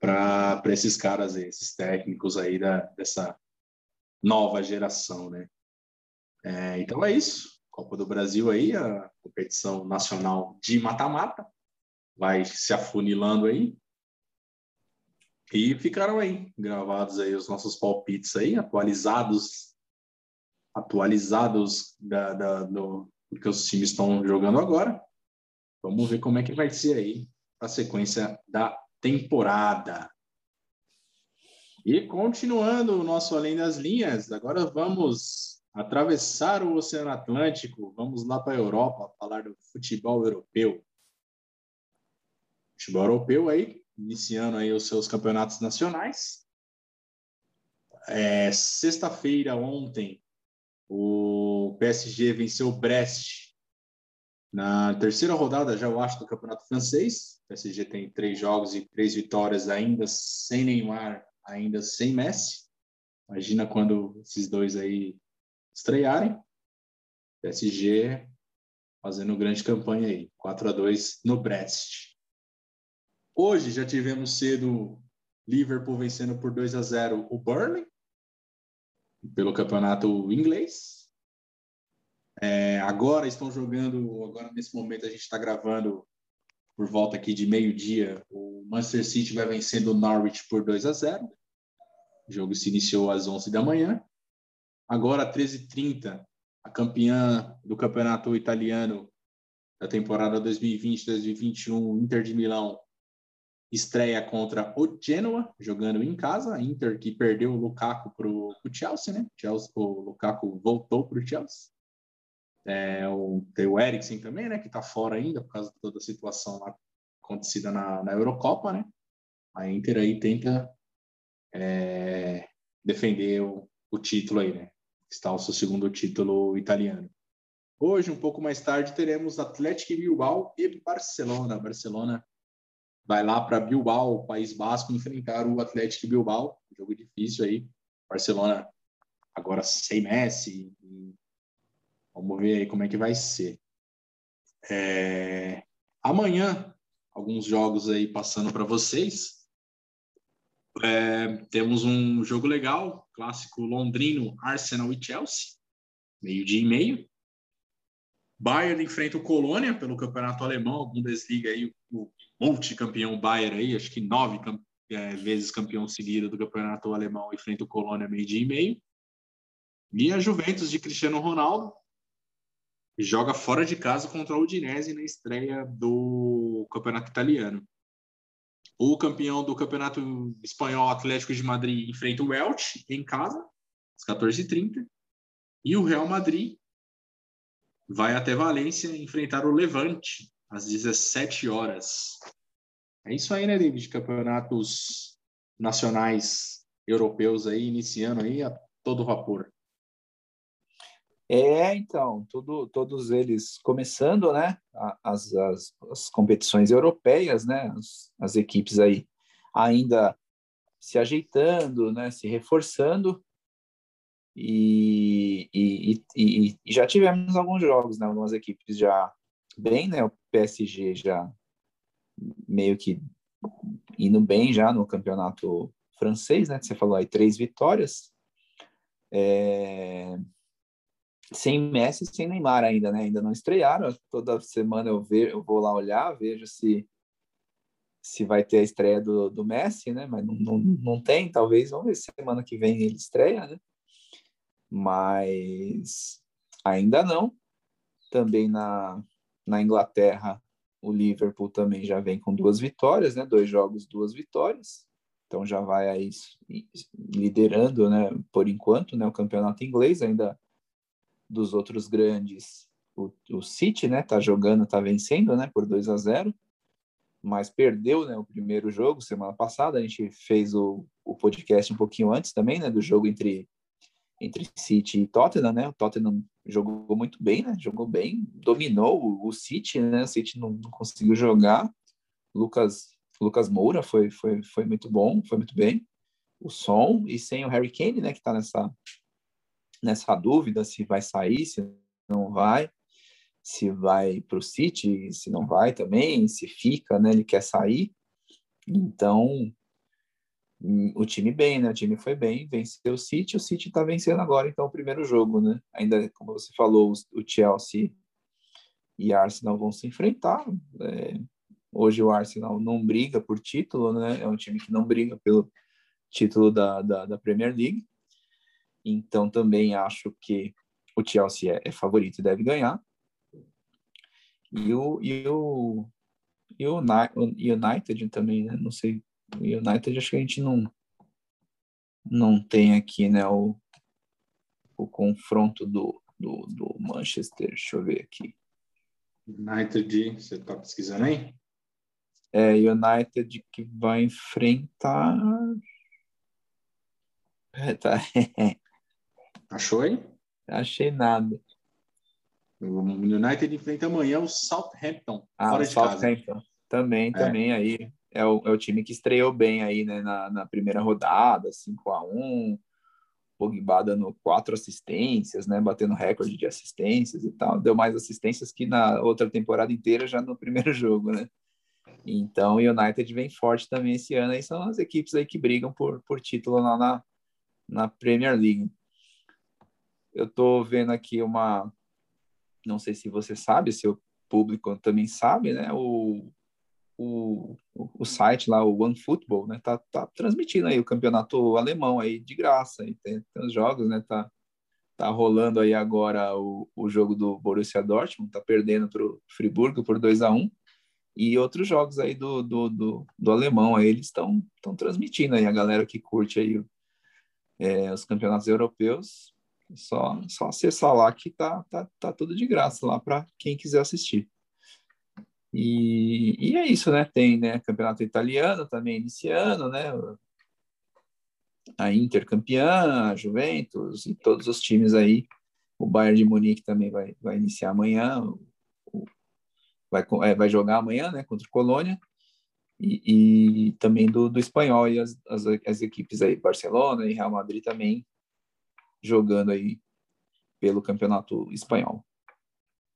para esses caras esses técnicos aí da, dessa nova geração, né? É, então é isso. Copa do Brasil aí, a competição nacional de mata-mata, vai se afunilando aí. E ficaram aí, gravados aí os nossos palpites aí, atualizados, atualizados da, da, do, do que os times estão jogando agora. Vamos ver como é que vai ser aí a sequência da temporada. E continuando o nosso Além das Linhas, agora vamos atravessar o Oceano Atlântico, vamos lá para a Europa falar do futebol europeu. Futebol europeu aí, iniciando aí os seus campeonatos nacionais. É, Sexta-feira, ontem, o PSG venceu o Brest na terceira rodada, já eu acho, do Campeonato Francês. O PSG tem três jogos e três vitórias ainda sem Neymar, ainda sem Messi. Imagina quando esses dois aí estrearem. PSG fazendo grande campanha aí, 4 a 2 no Brest. Hoje já tivemos cedo Liverpool vencendo por 2 a 0 o Burnley pelo campeonato inglês. É, agora estão jogando, agora nesse momento a gente está gravando por volta aqui de meio-dia. O Manchester City vai vencendo o Norwich por 2 a 0. O jogo se iniciou às 11 da manhã. Agora, 13h30, a campeã do campeonato italiano da temporada 2020-2021, Inter de Milão, estreia contra o Genoa, jogando em casa. Inter que perdeu o Lukaku para o Chelsea, né? Chelsea, o Lukaku voltou para o Chelsea. É, o, tem o Eriksen também, né? Que está fora ainda por causa de toda a situação lá acontecida na, na Eurocopa, né? A Inter aí tenta é, defender o, o título aí, né? Está o seu segundo título italiano. Hoje, um pouco mais tarde, teremos Atlético Bilbao e Barcelona. Barcelona vai lá para Bilbao, País Basco, enfrentar o Atlético Bilbao. jogo difícil aí. Barcelona agora sem Messi. Vamos ver aí como é que vai ser. É... Amanhã, alguns jogos aí passando para vocês. É... Temos um jogo legal, clássico londrino, Arsenal e Chelsea, meio-dia e meio. Bayern enfrenta o Colônia pelo campeonato alemão, Bundesliga aí, o multicampeão Bayern aí, acho que nove é, vezes campeão seguido do campeonato alemão, enfrenta o Colônia meio-dia e meio. E a Juventus de Cristiano Ronaldo joga fora de casa contra o Udinese na estreia do campeonato italiano. O campeão do campeonato espanhol Atlético de Madrid enfrenta o Elche em casa, às 14h30. E o Real Madrid vai até Valência enfrentar o Levante às 17 horas. É isso aí, né, David? Campeonatos nacionais europeus aí iniciando aí a todo vapor. É, então, tudo, todos eles começando, né, as, as, as competições europeias, né, as, as equipes aí ainda se ajeitando, né, se reforçando, e, e, e, e, já tivemos alguns jogos, né? Algumas equipes já bem, né? O PSG já meio que indo bem já no campeonato francês, né? Você falou aí três vitórias. É... Sem Messi, sem Neymar ainda, né? Ainda não estrearam. Toda semana eu, eu vou lá olhar, vejo se se vai ter a estreia do, do Messi, né? Mas não, não, não tem, talvez. Vamos ver se semana que vem ele estreia, né? Mas ainda não. Também na, na Inglaterra, o Liverpool também já vem com duas vitórias, né? Dois jogos, duas vitórias. Então já vai aí liderando, né? Por enquanto, né? O campeonato inglês ainda dos outros grandes, o, o City, né? Tá jogando, tá vencendo, né? Por 2 a 0. mas perdeu né, o primeiro jogo semana passada. A gente fez o, o podcast um pouquinho antes também, né, do jogo entre entre City e Tottenham, né? O Tottenham jogou muito bem, né? Jogou bem, dominou o, City, né? O City não, não, conseguiu jogar. Lucas Lucas Moura foi foi foi muito bom, foi muito bem. O som e sem o Harry Kane, né? Que está nessa nessa dúvida se vai sair, se não vai se vai para o City, se não vai também, se fica, né? Ele quer sair. Então, o time bem, né? O time foi bem, venceu o City, o City está vencendo agora, então, o primeiro jogo, né? Ainda, como você falou, o Chelsea e Arsenal vão se enfrentar. É, hoje o Arsenal não briga por título, né? É um time que não briga pelo título da, da, da Premier League. Então, também acho que o Chelsea é, é favorito e deve ganhar. E o, e o, e o United também, né? Não sei. O United acho que a gente não, não tem aqui, né? O, o confronto do, do, do Manchester. Deixa eu ver aqui. United, você está pesquisando aí? É, United que vai enfrentar. É, tá. [LAUGHS] Achou aí? Achei nada. O United enfrenta amanhã o Southampton, ah, fora o de Southampton. casa. Também, é. também aí. É o, é o time que estreou bem aí, né, na, na primeira rodada, 5 a 1 Pogba dando quatro assistências, né, batendo recorde de assistências e tal. Deu mais assistências que na outra temporada inteira, já no [LAUGHS] primeiro jogo, né? Então, o United vem forte também esse ano. Aí são as equipes aí que brigam por, por título lá na, na Premier League. Eu tô vendo aqui uma, não sei se você sabe, se o público também sabe, né? O, o, o site lá, o OneFootball, né? Tá, tá transmitindo aí o campeonato alemão aí de graça. Aí tem, tem os jogos, né? Tá, tá rolando aí agora o, o jogo do Borussia Dortmund, tá perdendo para o Friburgo por 2 a 1 e outros jogos aí do, do, do, do alemão aí eles estão transmitindo aí a galera que curte aí é, os campeonatos europeus só, só acessar lá que tá, tá, tá tudo de graça lá para quem quiser assistir. E, e é isso, né? Tem né, campeonato italiano também iniciando, né? A Inter campeã, a Juventus e todos os times aí. O Bayern de Munique também vai, vai iniciar amanhã, vai, é, vai jogar amanhã, né? Contra o Colônia. E, e, também do, do espanhol e as, as, as, equipes aí, Barcelona e Real Madrid também jogando aí pelo campeonato espanhol.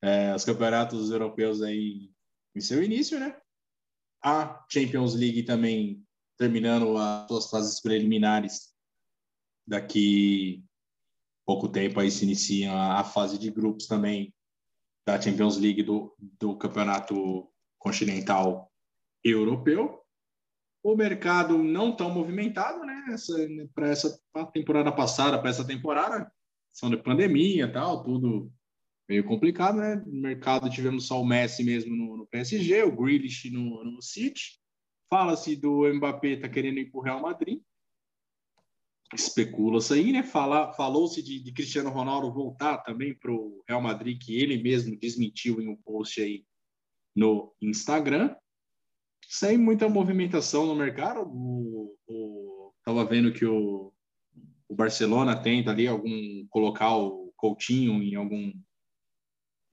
É, os campeonatos europeus aí em seu início, né? A Champions League também terminando as suas fases preliminares. Daqui pouco tempo aí se inicia a, fase de grupos também da Champions League do, do campeonato continental europeu o mercado não tão movimentado, né? Para essa temporada passada, para essa temporada, são de pandemia tal, tudo meio complicado, né? No mercado tivemos só o Messi mesmo no, no PSG, o Grealish no, no City. Fala-se do Mbappé tá querendo ir para o Real Madrid. Especula-se aí, né? Falou-se de, de Cristiano Ronaldo voltar também para o Real Madrid, que ele mesmo desmentiu em um post aí no Instagram sem muita movimentação no mercado. O, o, tava vendo que o, o Barcelona tenta ali algum colocar o Coutinho em algum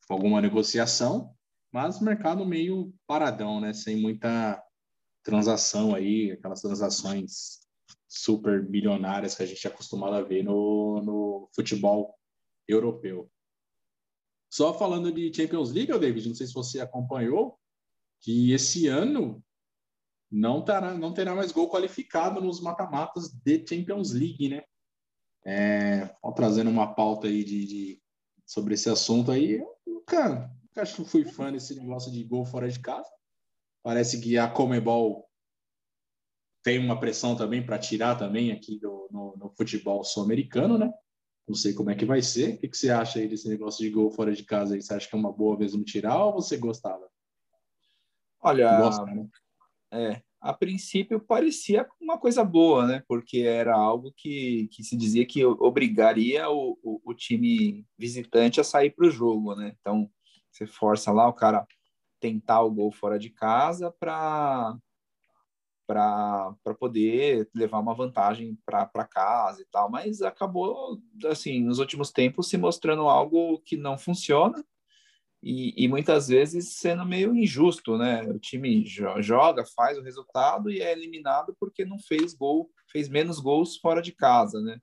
alguma negociação, mas mercado meio paradão, né? Sem muita transação aí, aquelas transações super bilionárias que a gente é acostumado a ver no, no futebol europeu. Só falando de Champions League, David, não sei se você acompanhou, que esse ano não terá, não terá mais gol qualificado nos mata-matas de Champions League, né? É, trazendo uma pauta aí de, de, sobre esse assunto aí, nunca, nunca acho que fui fã desse negócio de gol fora de casa. Parece que a Comebol tem uma pressão também para tirar também aqui do, no, no futebol sul-americano, né? Não sei como é que vai ser. O que, que você acha aí desse negócio de gol fora de casa? Aí? Você acha que é uma boa mesmo tirar ou você gostava? Olha, Gosta, né? é, a princípio parecia uma coisa boa, né? Porque era algo que, que se dizia que obrigaria o, o, o time visitante a sair para o jogo, né? Então, você força lá, o cara tentar o gol fora de casa para para poder levar uma vantagem para casa e tal, mas acabou assim nos últimos tempos se mostrando algo que não funciona e, e muitas vezes sendo meio injusto, né? O time joga, faz o resultado e é eliminado porque não fez gol, fez menos gols fora de casa, né?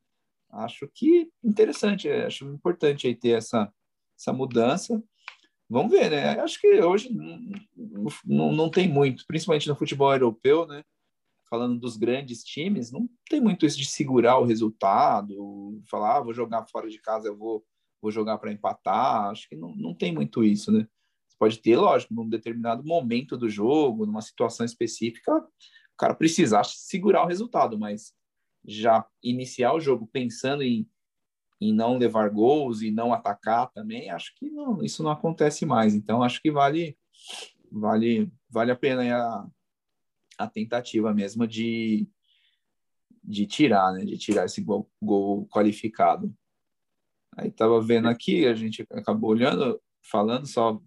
Acho que interessante, é, acho importante aí ter essa essa mudança. Vamos ver, né? Acho que hoje não, não, tem muito, principalmente no futebol europeu, né? falando dos grandes times, não tem muito isso de segurar o resultado, falar, ah, vou jogar fora de casa, eu vou, vou jogar para empatar. Acho que não, não tem muito isso, né? Você pode ter, lógico, num determinado momento do jogo, numa situação específica, o cara precisar segurar o resultado, mas já iniciar o jogo pensando em, em não levar gols e não atacar também, acho que não, isso não acontece mais. Então, acho que vale vale vale a pena a, a tentativa mesmo de, de tirar, né? De tirar esse gol, gol qualificado. Aí tava vendo aqui, a gente acabou olhando, falando só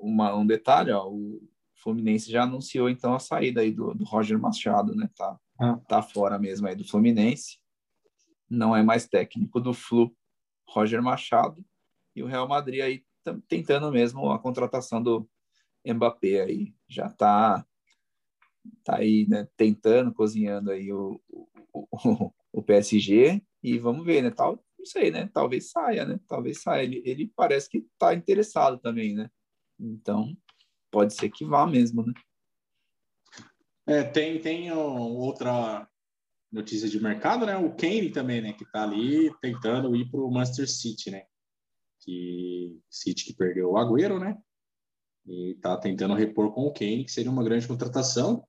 uma, um detalhe, ó, o Fluminense já anunciou então a saída aí do, do Roger Machado, né? Tá, ah. tá fora mesmo aí do Fluminense. Não é mais técnico do Flu, Roger Machado. E o Real Madrid aí tentando mesmo a contratação do Mbappé aí. Já tá tá aí, né, tentando, cozinhando aí o, o, o, PSG e vamos ver, né, tal, não sei, né, talvez saia, né, talvez saia, ele, ele parece que tá interessado também, né, então pode ser que vá mesmo, né. É, tem, tem outra notícia de mercado, né, o Kane também, né, que tá ali tentando ir pro Manchester City, né, que City que perdeu o Agüero, né, e tá tentando repor com o Kane, que seria uma grande contratação.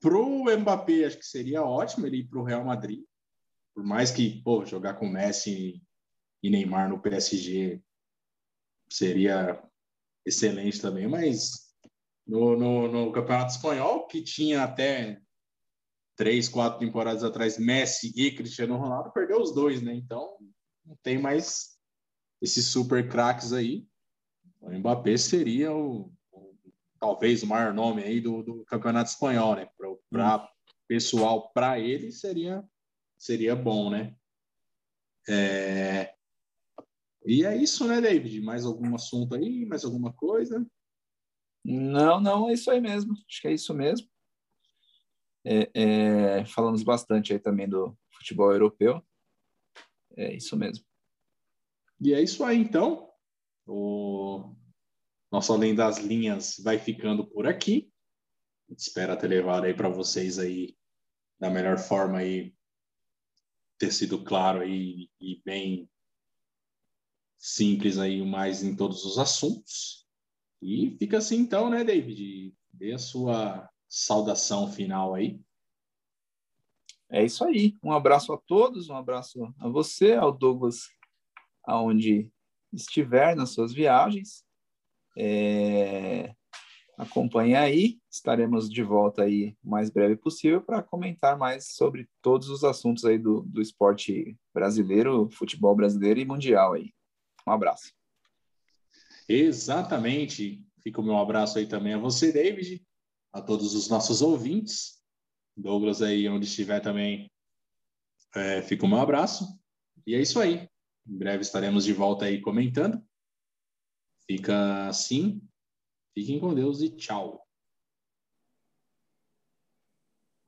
Pro Mbappé, acho que seria ótimo ele ir para o Real Madrid. Por mais que, pô, jogar com Messi e Neymar no PSG seria excelente também, mas no, no, no Campeonato Espanhol, que tinha até três, quatro temporadas atrás Messi e Cristiano Ronaldo, perdeu os dois, né? Então, não tem mais esses super craques aí. O Mbappé seria o, talvez o maior nome aí do, do campeonato espanhol, né? Para hum. pessoal, para ele seria seria bom, né? É... E é isso, né, David? Mais algum assunto aí? Mais alguma coisa? Não, não, é isso aí mesmo. Acho que é isso mesmo. É, é, falamos bastante aí também do futebol europeu. É isso mesmo. E é isso aí, então. O nosso Além das Linhas vai ficando por aqui. Espero ter levado aí para vocês aí da melhor forma aí ter sido claro aí e bem simples aí mais em todos os assuntos. E fica assim então, né, David? Dê a sua saudação final aí. É isso aí. Um abraço a todos, um abraço a você, ao Douglas, aonde estiver nas suas viagens. É, acompanhe aí, estaremos de volta aí o mais breve possível para comentar mais sobre todos os assuntos aí do, do esporte brasileiro, futebol brasileiro e mundial aí. Um abraço. Exatamente. Fica o meu abraço aí também a você, David, a todos os nossos ouvintes. Douglas aí, onde estiver também, é, fica o meu abraço. E é isso aí. Em breve estaremos de volta aí comentando. Fica assim. Fiquem com Deus e tchau.